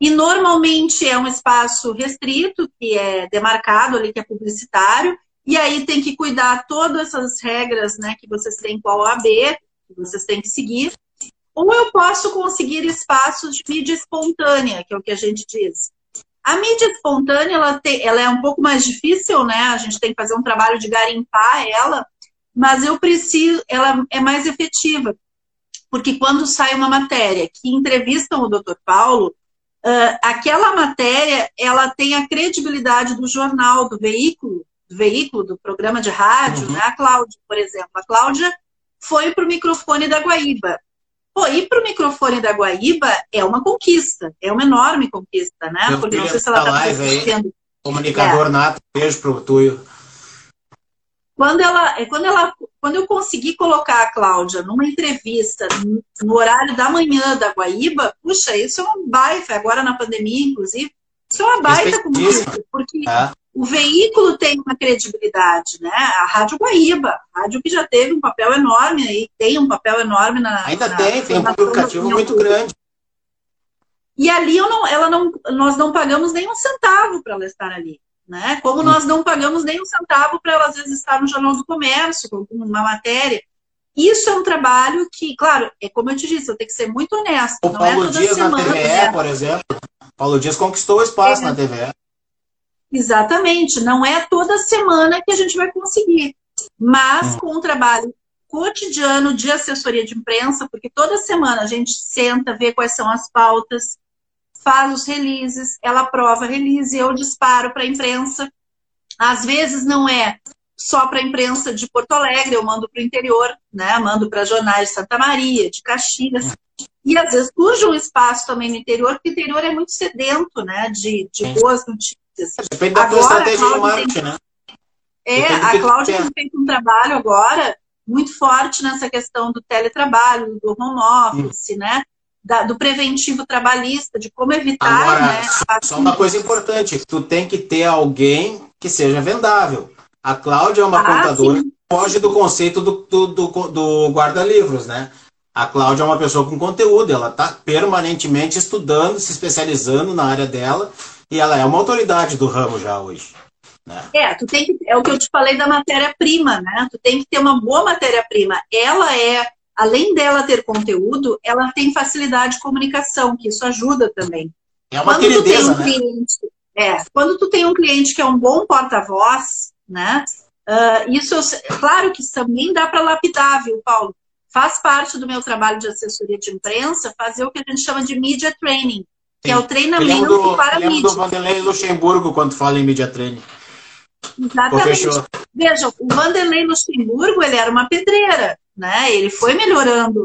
E normalmente é um espaço restrito, que é demarcado ali, que é publicitário, e aí tem que cuidar todas essas regras né, que vocês têm com a OAB, que vocês têm que seguir. Ou eu posso conseguir espaços de mídia espontânea, que é o que a gente diz. A mídia espontânea, ela, tem, ela é um pouco mais difícil, né? A gente tem que fazer um trabalho de garimpar ela, mas eu preciso, ela é mais efetiva. Porque quando sai uma matéria que entrevistam o Dr. Paulo, uh, aquela matéria ela tem a credibilidade do jornal, do veículo, do veículo, do programa de rádio, uhum. né? A Cláudia, por exemplo. A Cláudia foi para o microfone da Guaíba. Pô, ir para o microfone da Guaíba é uma conquista, é uma enorme conquista, né? Porque não sei se ela está. Comunicador é. nato, beijo pro Tuyo. Quando ela, é, quando ela, quando eu consegui colocar a Cláudia numa entrevista no horário da manhã da Guaíba, puxa, isso é um baita, agora na pandemia, inclusive, isso é uma baita conquista, porque é. o veículo tem uma credibilidade, né? A Rádio Guaíba, a rádio que já teve um papel enorme aí, tem um papel enorme na. Ainda na tem, tem um publicativo muito grande. E ali não, ela não, nós não pagamos nem um centavo para ela estar ali. Né? Como nós não pagamos nem um centavo para ela, às vezes, estar no Jornal do Comércio, com uma matéria. Isso é um trabalho que, claro, é como eu te disse, eu tenho que ser muito honesto. O Paulo é Dias semana, na TVE, né? por exemplo. Paulo Dias conquistou o espaço é. na TVE. Exatamente. Não é toda semana que a gente vai conseguir. Mas hum. com um trabalho cotidiano de assessoria de imprensa, porque toda semana a gente senta, vê quais são as pautas, faz os releases, ela aprova release, eu disparo para a imprensa. Às vezes não é só para a imprensa de Porto Alegre, eu mando para o interior, né? mando para jornais de Santa Maria, de Caxias. E às vezes surge um espaço também no interior, porque o interior é muito sedento né? de, de boas notícias. Depende da agora, estratégia de marketing, tem... né? É, a Cláudia tem feito um trabalho agora muito forte nessa questão do teletrabalho, do home office, hum. né? Da, do preventivo trabalhista, de como evitar. Agora, né, só uma coisa importante: tu tem que ter alguém que seja vendável. A Cláudia é uma ah, contadora que foge do conceito do, do, do, do guarda-livros, né? A Cláudia é uma pessoa com conteúdo, ela está permanentemente estudando, se especializando na área dela, e ela é uma autoridade do ramo já hoje. Né? É, tu tem que, é o que eu te falei da matéria-prima, né? Tu tem que ter uma boa matéria-prima. Ela é além dela ter conteúdo, ela tem facilidade de comunicação, que isso ajuda também. É uma quando querideza, tu tem um né? cliente, é, quando tu tem um cliente que é um bom porta-voz, né? Uh, isso, claro que também dá para lapidar, viu, Paulo? Faz parte do meu trabalho de assessoria de imprensa fazer o que a gente chama de media training, que Sim. é o treinamento do, para mídia. do Vanderlei Luxemburgo quando fala em media training. Exatamente. Veja, o Vanderlei Luxemburgo, ele era uma pedreira né? Ele foi melhorando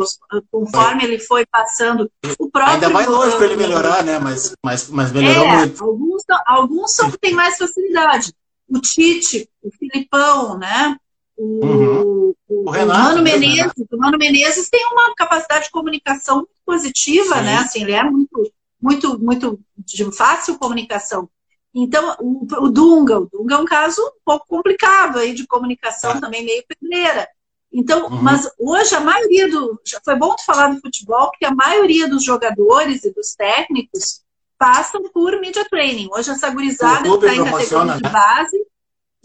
conforme ele foi passando. O próprio Ainda mais longe para ele melhorar, né? Mas, mas, mas melhorou é, muito. Alguns, alguns são que têm mais facilidade. O Tite, o Filipão, né? O, uhum. o, o, Renato, Mano Menezes. Renato. O Mano Menezes tem uma capacidade de comunicação muito positiva, Sim. né? Assim, ele é muito, muito, muito de fácil comunicação. Então, o, o Dunga, o Dunga é um caso um pouco complicado aí de comunicação, é. também meio pedreira. Então, uhum. mas hoje a maioria do. Foi bom tu falar do futebol, porque a maioria dos jogadores e dos técnicos passam por media training. Hoje essa gurizada que está em categoria de né? base,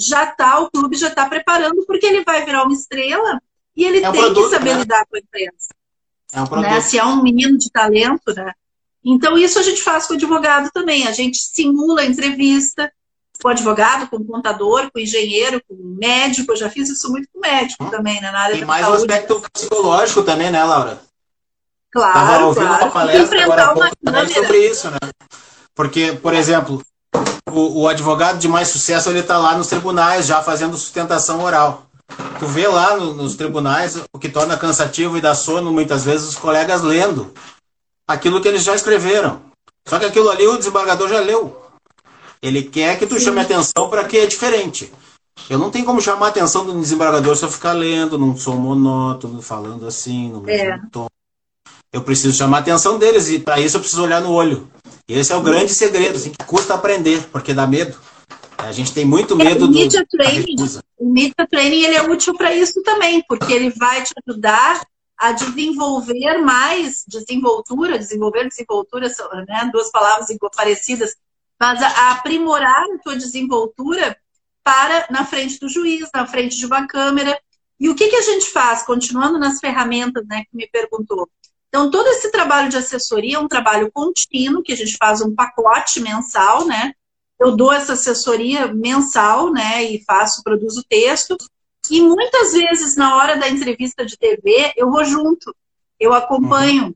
já tá, o clube já está preparando, porque ele vai virar uma estrela e ele é um tem produto, que saber né? lidar com a imprensa. É um né? Se é um menino de talento, né? Então, isso a gente faz com o advogado também. A gente simula a entrevista, com advogado, com contador, com engenheiro, com médico. Eu já fiz isso muito com médico hum. também, né? Na área Tem mais saúde. um aspecto psicológico também, né, Laura? Claro. Estava ouvindo claro. uma palestra agora há pouco também sobre isso, né? Porque, por exemplo, o, o advogado de mais sucesso ele está lá nos tribunais já fazendo sustentação oral. Tu vê lá no, nos tribunais o que torna cansativo e dá sono muitas vezes os colegas lendo aquilo que eles já escreveram. Só que aquilo ali o desembargador já leu. Ele quer que tu Sim. chame atenção para que é diferente. Eu não tenho como chamar a atenção do desembargador se eu ficar lendo, não sou monótono, falando assim, no mesmo é. tom. Eu preciso chamar a atenção deles e para isso eu preciso olhar no olho. E esse é o grande segredo, assim, que custa aprender, porque dá medo. A gente tem muito medo é, o media do, training, O media training ele é útil para isso também, porque ele vai te ajudar a desenvolver mais desenvoltura, desenvolver desenvoltura, né, duas palavras parecidas, mas a aprimorar a tua desenvoltura para na frente do juiz, na frente de uma câmera. E o que, que a gente faz? Continuando nas ferramentas né, que me perguntou. Então, todo esse trabalho de assessoria é um trabalho contínuo, que a gente faz um pacote mensal, né? Eu dou essa assessoria mensal, né? E faço, produzo texto. E muitas vezes, na hora da entrevista de TV, eu vou junto. Eu acompanho. Uhum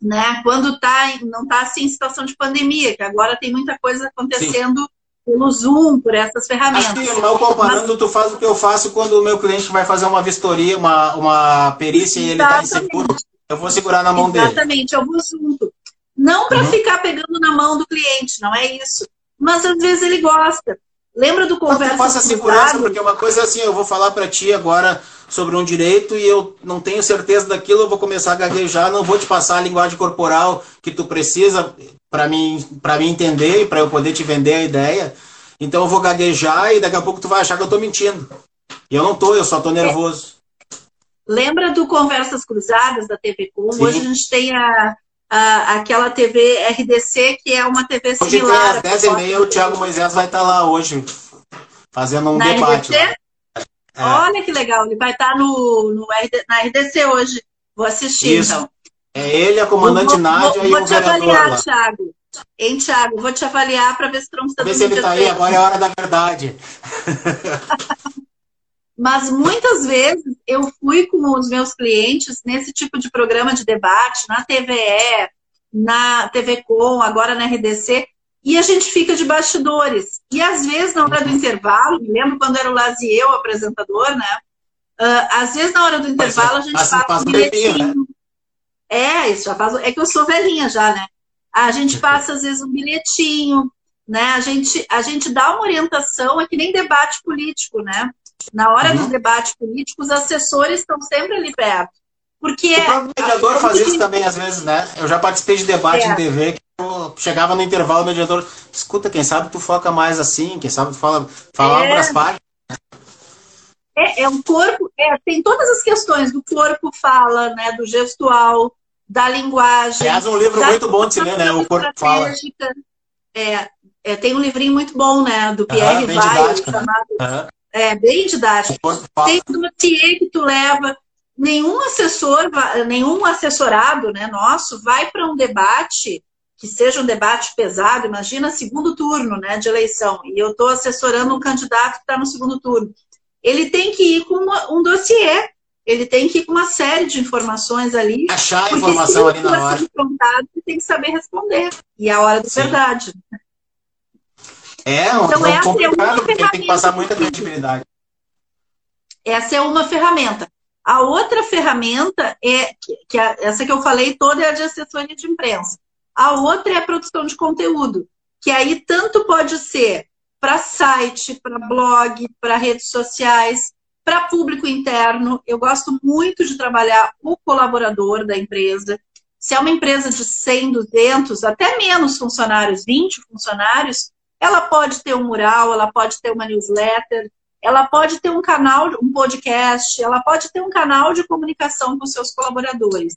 né? Quando tá, não está assim em situação de pandemia, que agora tem muita coisa acontecendo Sim. pelo Zoom, por essas ferramentas. Aqui, mal comparando, Mas... tu faz o que eu faço quando o meu cliente vai fazer uma vistoria, uma, uma perícia e ele está inseguro. Eu vou segurar na mão Exatamente, dele. Exatamente, eu vou junto. Não para uhum. ficar pegando na mão do cliente, não é isso. Mas às vezes ele gosta. Lembra do conversa? Faça segurança, porque é uma coisa assim, eu vou falar para ti agora sobre um direito e eu não tenho certeza daquilo, eu vou começar a gaguejar, não vou te passar a linguagem corporal que tu precisa para mim, para mim entender e para eu poder te vender a ideia. Então eu vou gaguejar e daqui a pouco tu vai achar que eu estou mentindo. E eu não tô, eu só tô nervoso. Lembra do Conversas Cruzadas da TV Com? Hoje a gente tem a, a, aquela TV RDC, que é uma TV similar. Hoje tem às 10 e meia, o Thiago Moisés vai estar tá lá hoje, fazendo um Na debate. RDC? É. Olha que legal, ele vai estar tá no, no RD, na RDC hoje. Vou assistir, Isso. então. É ele, a comandante vou, Nádia vou, e vou o vereador avaliar, lá. Thiago. Hein, Thiago? Vou te avaliar para ver se estamos Ver se ele está aí, agora é a hora da verdade. <laughs> Mas muitas vezes eu fui com os meus clientes nesse tipo de programa de debate, na TVE, na TV Com, agora na RDC, e a gente fica de bastidores. E às vezes, na hora do intervalo, me lembro quando era o Laziel, o apresentador, né? Uh, às vezes, na hora do intervalo, a gente passa, passa um bilhetinho. Né? É, isso já faz. É que eu sou velhinha já, né? A gente passa, às vezes, um bilhetinho, né? A gente, a gente dá uma orientação, é que nem debate político, né? Na hora uhum. do debate político, os assessores estão sempre ali perto. Porque o próprio mediador faz isso também, às vezes, né? Eu já participei de debate é. em TV que eu chegava no intervalo, o mediador, escuta, quem sabe tu foca mais assim, quem sabe tu fala, fala é. as partes. É, é um corpo, é, tem todas as questões do corpo fala, né, do gestual, da linguagem. Aliás, um livro muito bom de se ler, né? O corpo fala. É, é, tem um livrinho muito bom, né, do Pierre uhum, Vai, né? chamado. É, bem didático. Tem um dossiê que tu leva nenhum assessor, nenhum assessorado né, nosso vai para um debate que seja um debate pesado, imagina segundo turno né, de eleição, e eu estou assessorando um candidato que está no segundo turno. Ele tem que ir com uma, um dossiê, ele tem que ir com uma série de informações ali. Achar a informação ali na hora. Confrontado, ele tem que saber responder. E é a hora da verdade. É, então, é complicado, porque tem que passar muita credibilidade. Essa é uma ferramenta. A outra ferramenta é que, que a, essa que eu falei toda é a de assessoria de imprensa. A outra é a produção de conteúdo, que aí tanto pode ser para site, para blog, para redes sociais, para público interno. Eu gosto muito de trabalhar o colaborador da empresa. Se é uma empresa de 100, 200, até menos funcionários, 20 funcionários, ela pode ter um mural, ela pode ter uma newsletter, ela pode ter um canal, um podcast, ela pode ter um canal de comunicação com seus colaboradores.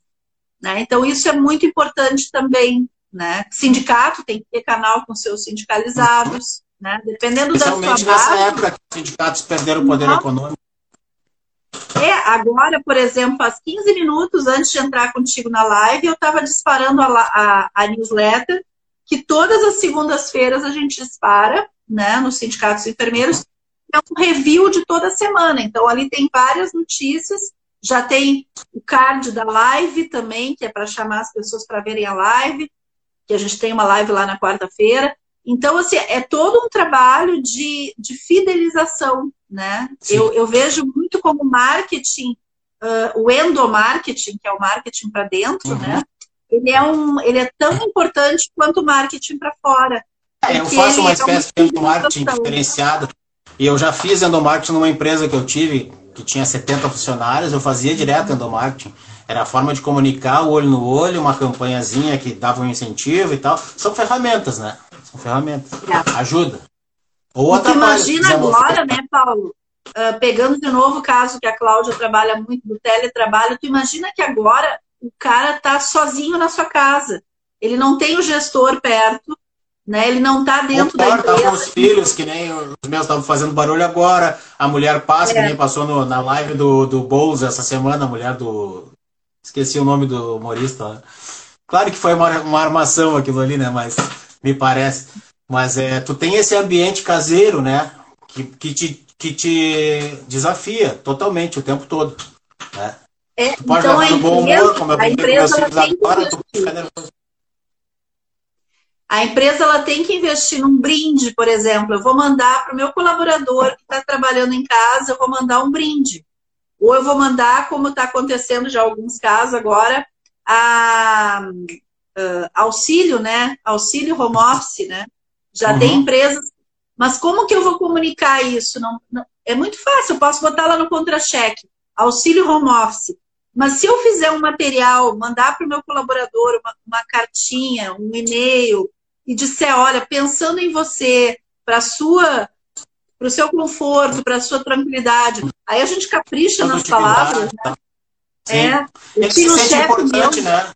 Né? Então, isso é muito importante também. Né? Sindicato tem que ter canal com seus sindicalizados, né? dependendo da sua base. nessa época que os sindicatos perderam o poder uhum. econômico. É, agora, por exemplo, faz 15 minutos antes de entrar contigo na live, eu estava disparando a, a, a, newsletter, que todas as segundas-feiras a gente dispara, né, nos sindicatos enfermeiros, é um review de toda semana. Então, ali tem várias notícias. Já tem o card da live também, que é para chamar as pessoas para verem a live, que a gente tem uma live lá na quarta-feira. Então, assim, é todo um trabalho de, de fidelização, né? Eu, eu, vejo muito como marketing, uh, o endomarketing, que é o marketing para dentro, uhum. né? Ele é, um, ele é tão importante quanto o marketing para fora. É, eu faço uma espécie é de marketing diferenciado e eu já fiz endomarketing numa empresa que eu tive, que tinha 70 funcionários, eu fazia direto endomarketing. Era a forma de comunicar o olho no olho, uma campanhazinha que dava um incentivo e tal. São ferramentas, né? São ferramentas. É. Ajuda. Ou imagina agora, né, Paulo? Uh, pegando de novo o caso que a Cláudia trabalha muito do teletrabalho, tu imagina que agora o cara tá sozinho na sua casa. Ele não tem o gestor perto, né? Ele não está dentro da empresa. com os filhos, que nem os meus estavam fazendo barulho agora. A mulher passa, é. que nem passou no, na live do, do Boulos essa semana, a mulher do. Esqueci o nome do humorista. Claro que foi uma, uma armação aquilo ali, né? Mas me parece. Mas é, tu tem esse ambiente caseiro, né? Que, que, te, que te desafia totalmente o tempo todo. Né? É, tu pode então, levar no bom humor, como eu a empresa agora, tu fica nervoso. A empresa ela tem que investir num brinde, por exemplo. Eu vou mandar para o meu colaborador que está trabalhando em casa, eu vou mandar um brinde. Ou eu vou mandar, como está acontecendo já alguns casos agora, a, a, auxílio, né? Auxílio home office, né? Já uhum. tem empresas. Mas como que eu vou comunicar isso? Não, não, é muito fácil, eu posso botar lá no contra-cheque. Auxílio home office. Mas se eu fizer um material, mandar para o meu colaborador uma, uma cartinha, um e-mail, e disser, olha, pensando em você, para sua para o seu conforto, para a sua tranquilidade. Aí a gente capricha nas palavras. Né? É, Ele se sente importante, meu... né?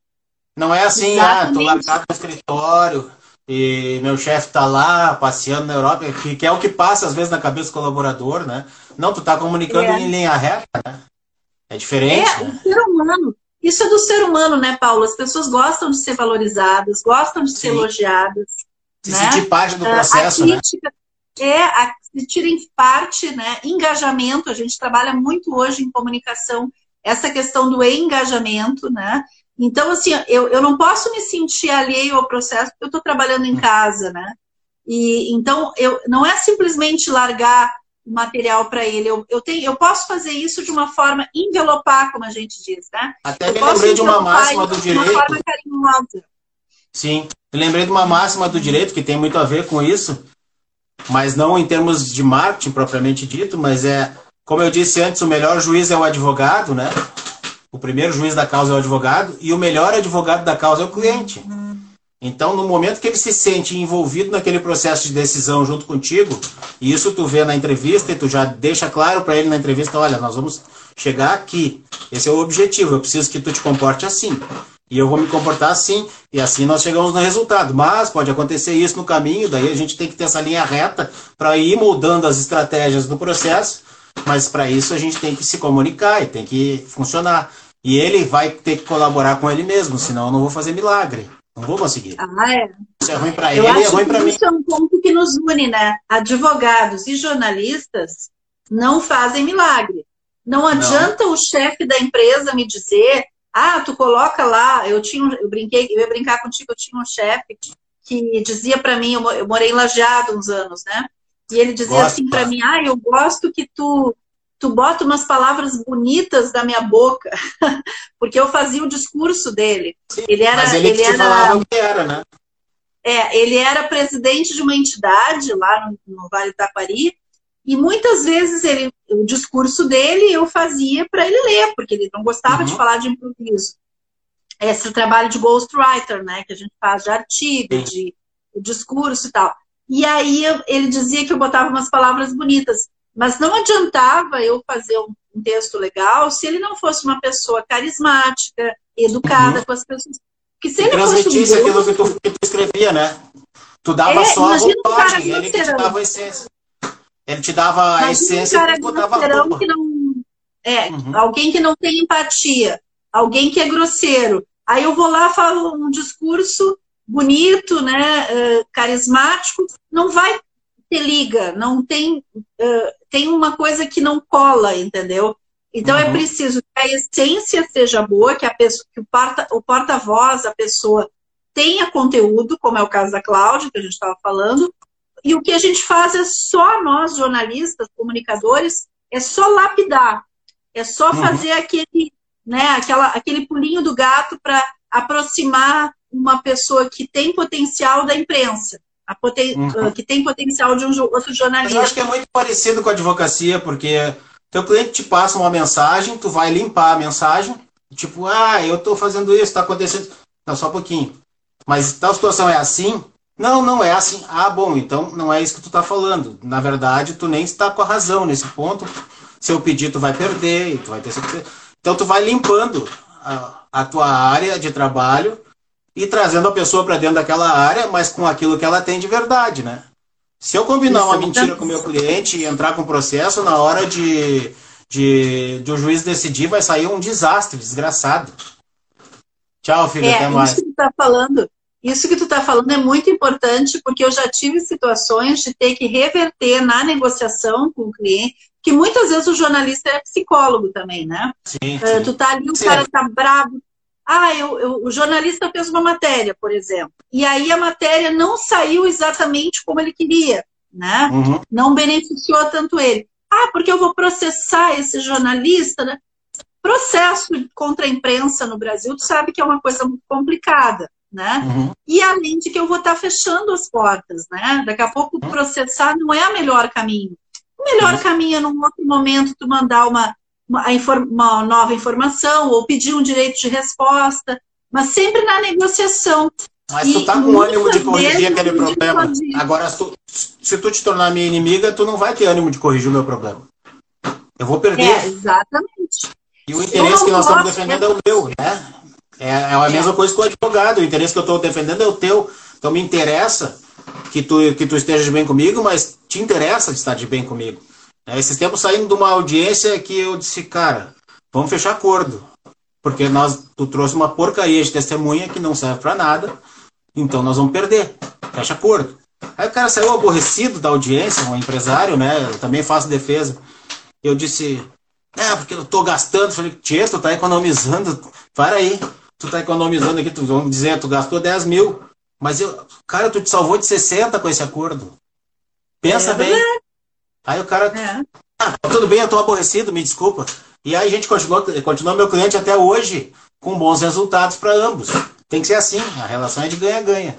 Não é assim, Exatamente. ah, tô largado no escritório e meu chefe tá lá passeando na Europa, que, que, é o que passa às vezes na cabeça do colaborador, né? Não, tu tá comunicando é. em linha reta, né? É diferente. É, né? o ser humano. Isso é do ser humano, né, Paulo? As pessoas gostam de ser valorizadas, gostam de Sim. ser elogiadas. Se né? sentir parte do ah, processo, a né? crítica, né? É, a, se tirem parte, né? Engajamento, a gente trabalha muito hoje em comunicação, essa questão do engajamento, né? Então, assim, eu, eu não posso me sentir alheio ao processo porque eu estou trabalhando em hum. casa, né? E então eu não é simplesmente largar material para ele. Eu, eu, tenho, eu posso fazer isso de uma forma envelopar, como a gente diz, né? Até eu me lembrei de uma máxima do direito. De uma forma carinhosa. Sim, me lembrei de uma máxima do direito que tem muito a ver com isso, mas não em termos de marketing propriamente dito, mas é, como eu disse antes, o melhor juiz é o advogado, né? O primeiro juiz da causa é o advogado e o melhor advogado da causa é o cliente. Uhum. Então, no momento que ele se sente envolvido naquele processo de decisão junto contigo, e isso tu vê na entrevista e tu já deixa claro para ele na entrevista, olha, nós vamos chegar aqui. Esse é o objetivo, eu preciso que tu te comporte assim. E eu vou me comportar assim, e assim nós chegamos no resultado. Mas pode acontecer isso no caminho, daí a gente tem que ter essa linha reta para ir moldando as estratégias do processo, mas para isso a gente tem que se comunicar e tem que funcionar. E ele vai ter que colaborar com ele mesmo, senão eu não vou fazer milagre. Não vou conseguir. Ah, é. Isso é ruim para ele, é ruim para mim. Isso é um ponto que nos une, né? Advogados e jornalistas não fazem milagre. Não adianta não. o chefe da empresa me dizer, ah, tu coloca lá, eu tinha, eu brinquei, eu ia brincar contigo, eu tinha um chefe que dizia para mim, eu morei em Lajeado uns anos, né? E ele dizia Gosta. assim para mim, ah, eu gosto que tu tu bota umas palavras bonitas da minha boca, <laughs> porque eu fazia o discurso dele. Sim, ele era, mas ele, ele era, falava o que era, né? É, ele era presidente de uma entidade lá no, no Vale do Taquari, e muitas vezes ele, o discurso dele eu fazia para ele ler, porque ele não gostava uhum. de falar de improviso. Esse trabalho de ghostwriter, né, que a gente faz de artigo, Sim. de, de discurso e tal. E aí ele dizia que eu botava umas palavras bonitas. Mas não adiantava eu fazer um, texto legal se ele não fosse uma pessoa carismática, educada uhum. com as pessoas. Que se ele transmitisse um aquilo que tu, que tu, escrevia, né? Tu dava é, só a roupagem, ele te dava a essência. Ele te dava a essência um cara dava Que não, é, uhum. alguém que não tem empatia, alguém que é grosseiro. Aí eu vou lá falo um discurso bonito, né, uh, carismático, não vai te liga, não tem, uh, tem uma coisa que não cola, entendeu? Então é uhum. é preciso que a essência seja boa, que, a pessoa, que o, porta, o porta-voz, a pessoa, tenha conteúdo, como é o caso da Cláudia, que a gente estava falando, e o que a gente faz é só nós, jornalistas, comunicadores, é só lapidar, é só uhum. fazer aquele, né, aquela, aquele pulinho do gato para aproximar uma pessoa que tem potencial da imprensa poten... uhum. que tem potencial de um outro jornalista. eu acho que é muito parecido com a advocacia, porque teu cliente te passa uma mensagem, tu vai limpar a mensagem, tipo, ah, eu estou fazendo isso, está acontecendo. Não, só um pouquinho. Mas tal situação é assim? Não, não é assim. Ah, bom, então não é isso que tu está falando. Na verdade, tu nem está com a razão nesse ponto. Seu pedido vai perder, tu vai ter Então tu vai limpando a, a tua área de trabalho e trazendo a pessoa para dentro daquela área, mas com aquilo que ela tem de verdade, né? Se eu combinar Isso, uma mentira com o meu cliente e entrar com o processo, na hora de, de, de o juiz decidir, vai sair um desastre, desgraçado. Tchau, filho, é, até mais. Isso que tu tá falando, isso que tu tá falando é muito importante, porque eu já tive situações de ter que reverter na negociação com o cliente, que muitas vezes o jornalista é psicólogo também, né? Sim, sim. Uh, tu tá ali, o sim. cara tá bravo, Ah, eu, eu, o jornalista fez uma matéria, por exemplo, e aí a matéria não saiu exatamente como ele queria, né? Uhum. Não beneficiou tanto ele. Ah, porque eu vou processar esse jornalista, né? Processo contra a imprensa no Brasil, tu sabe que é uma coisa muito complicada, né? Uhum. E além de que eu vou estar fechando as portas, né? Daqui a pouco uhum. processar não é o melhor caminho. O melhor uhum. caminho é num outro momento tu mandar uma uma, uma nova informação ou pedir um direito de resposta, mas sempre na negociação. Mas e tu tá com ânimo de corrigir aquele problema. Agora, se tu, se tu te tornar minha inimiga, tu não vai ter ânimo de corrigir o meu problema. Eu vou perder. É, exatamente. E o interesse que nós estamos defendendo é o meu, né? É, é a mesma é. coisa que o advogado. O interesse que eu estou defendendo é o teu. Então me interessa que tu, que tu estejas bem comigo, mas te interessa estar de bem comigo. É, esses tempos saindo de uma audiência que eu disse, cara, vamos fechar acordo. Porque nós, tu trouxe uma porcaria de testemunha que não serve para nada, então nós vamos perder. Fecha acordo. Aí o cara saiu aborrecido da audiência, um empresário, né? Eu também faço defesa. Eu disse, é, porque eu tô gastando. Falei, Tia, tu tá economizando. Para aí. Tu tá economizando aqui, tu, vamos dizer, tu gastou 10 mil. Mas eu, cara, tu te salvou de 60 com esse acordo. Pensa é, bem. Aí o cara. É. Ah, tudo bem, eu tô aborrecido, me desculpa. E aí a gente continuou, continuou meu cliente até hoje com bons resultados para ambos. Tem que ser assim, a relação é de ganha-ganha.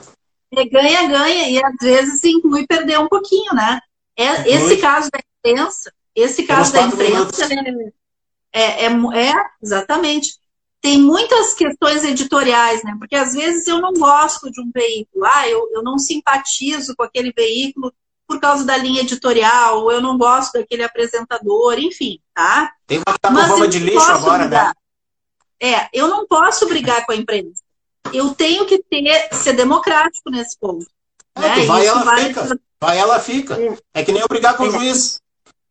É ganha-ganha, e às vezes inclui perder um pouquinho, né? É, esse caso da imprensa, esse caso da imprensa é, é, é, é, exatamente. Tem muitas questões editoriais, né? Porque às vezes eu não gosto de um veículo, ah, eu, eu não simpatizo com aquele veículo por causa da linha editorial, ou eu não gosto daquele apresentador, enfim, tá? Tem uma fama de lixo agora, né? brigar. né? É, eu não posso brigar com a imprensa. Eu tenho que ter, ser democrático nesse ponto. É, né? vai, ela vai... fica. Vai, ela fica. É, é que nem eu brigar com é. o juiz.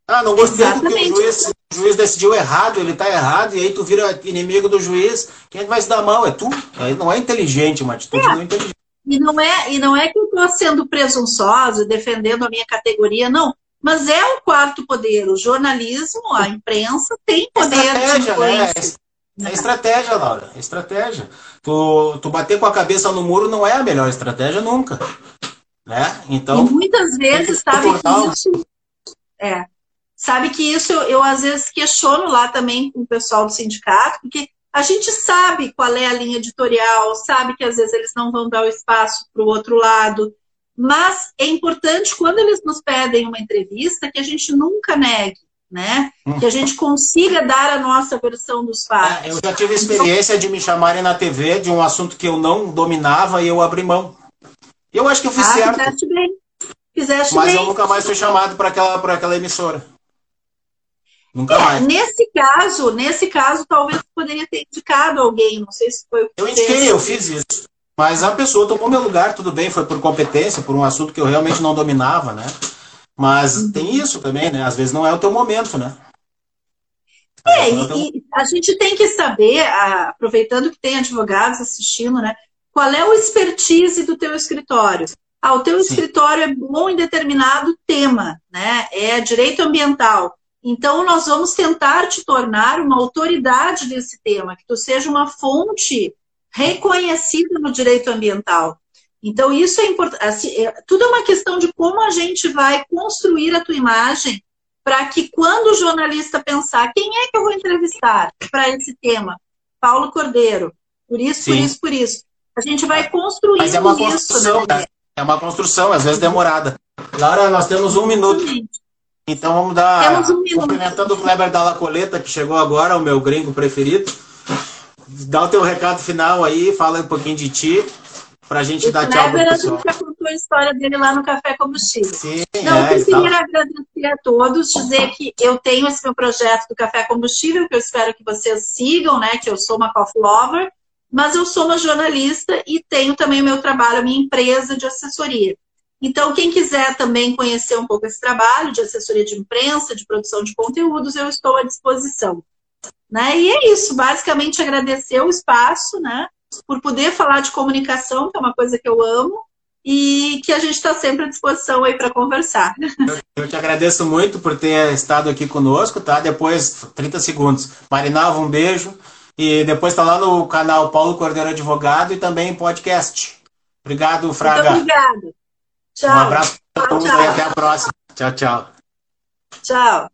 Ah, não gostei Exatamente. do que o juiz, o juiz decidiu errado, ele tá errado, e aí tu vira inimigo do juiz. Quem é que vai se dar mal? É tu. Aí não é inteligente, uma atitude é. não é inteligente. E não é, e não é que eu estou sendo presunçosa, defendendo a minha categoria, não. Mas é o quarto poder. O jornalismo, a imprensa, tem poder estratégia, de né? influência. Né? É estratégia, Laura. É estratégia. Tu, tu bater com a cabeça no muro não é a melhor estratégia nunca. Né? Então, e muitas vezes, sabe que isso. É. Sabe que isso eu, eu às vezes questiono lá também com o pessoal do sindicato, porque a gente sabe qual é a linha editorial, sabe que às vezes eles não vão dar o espaço para o outro lado, mas é importante quando eles nos pedem uma entrevista que a gente nunca negue, né? Que a gente <laughs> consiga dar a nossa versão dos fatos. É, eu já tive a experiência de me chamarem na TV de um assunto que eu não dominava e eu abri mão. Eu acho que eu fiz ah, certo. Fizeste bem. Fizeste mas bem. eu nunca mais fui chamado para aquela, aquela emissora. Nunca é, mais. Nesse caso, nesse caso, talvez poderia ter indicado alguém, não sei se foi o que Eu indiquei, eu fiz isso. Mas a pessoa tomou meu lugar, tudo bem, foi por competência, por um assunto que eu realmente não dominava, né? Mas uhum. tem isso também, né? Às vezes não é o teu momento, né? É, e, e, a gente tem que saber, aproveitando que tem advogados assistindo, né? Qual é o expertise do teu escritório? Ah, o teu Sim. escritório é bom em determinado tema, né? É direito ambiental. Então, nós vamos tentar te tornar uma autoridade desse tema, que tu seja uma fonte reconhecida no direito ambiental. Então, isso é importante. Assim, é, tudo é uma questão de como a gente vai construir a tua imagem para que quando o jornalista pensar quem é que eu vou entrevistar para esse tema, Paulo Cordeiro, por isso, Sim. por isso, por isso, a gente vai construindo Mas é uma construção, isso, né? É uma construção, às vezes demorada. Laura, nós temos um minuto. Então vamos dar. Um cumprimentando o Kleber da Lacoleta, que chegou agora, o meu gringo preferido. Dá o teu recado final aí, fala um pouquinho de ti, pra gente o dar tchau pro pessoal. já contou a história dele lá no Café Combustível. Sim, Não, é, eu queria agradecer a todos, dizer que eu tenho esse meu projeto do Café Combustível, que eu espero que vocês sigam, né? Que eu sou uma coffee lover, mas eu sou uma jornalista e tenho também o meu trabalho, a minha empresa de assessoria. Então, quem quiser também conhecer um pouco esse trabalho de assessoria de imprensa, de produção de conteúdos, eu estou à disposição. Né? E é isso, basicamente agradecer o espaço, né? Por poder falar de comunicação, que é uma coisa que eu amo, e que a gente está sempre à disposição aí para conversar. Eu, eu, te agradeço muito por ter estado aqui conosco, tá? Depois, 30 segundos. Marinalva, um beijo. E depois está lá no canal Paulo Cordeiro Advogado e também podcast. Obrigado, Fraga. Muito obrigado. Tchau. Um abraço para e até a próxima. Tchau, tchau. Tchau.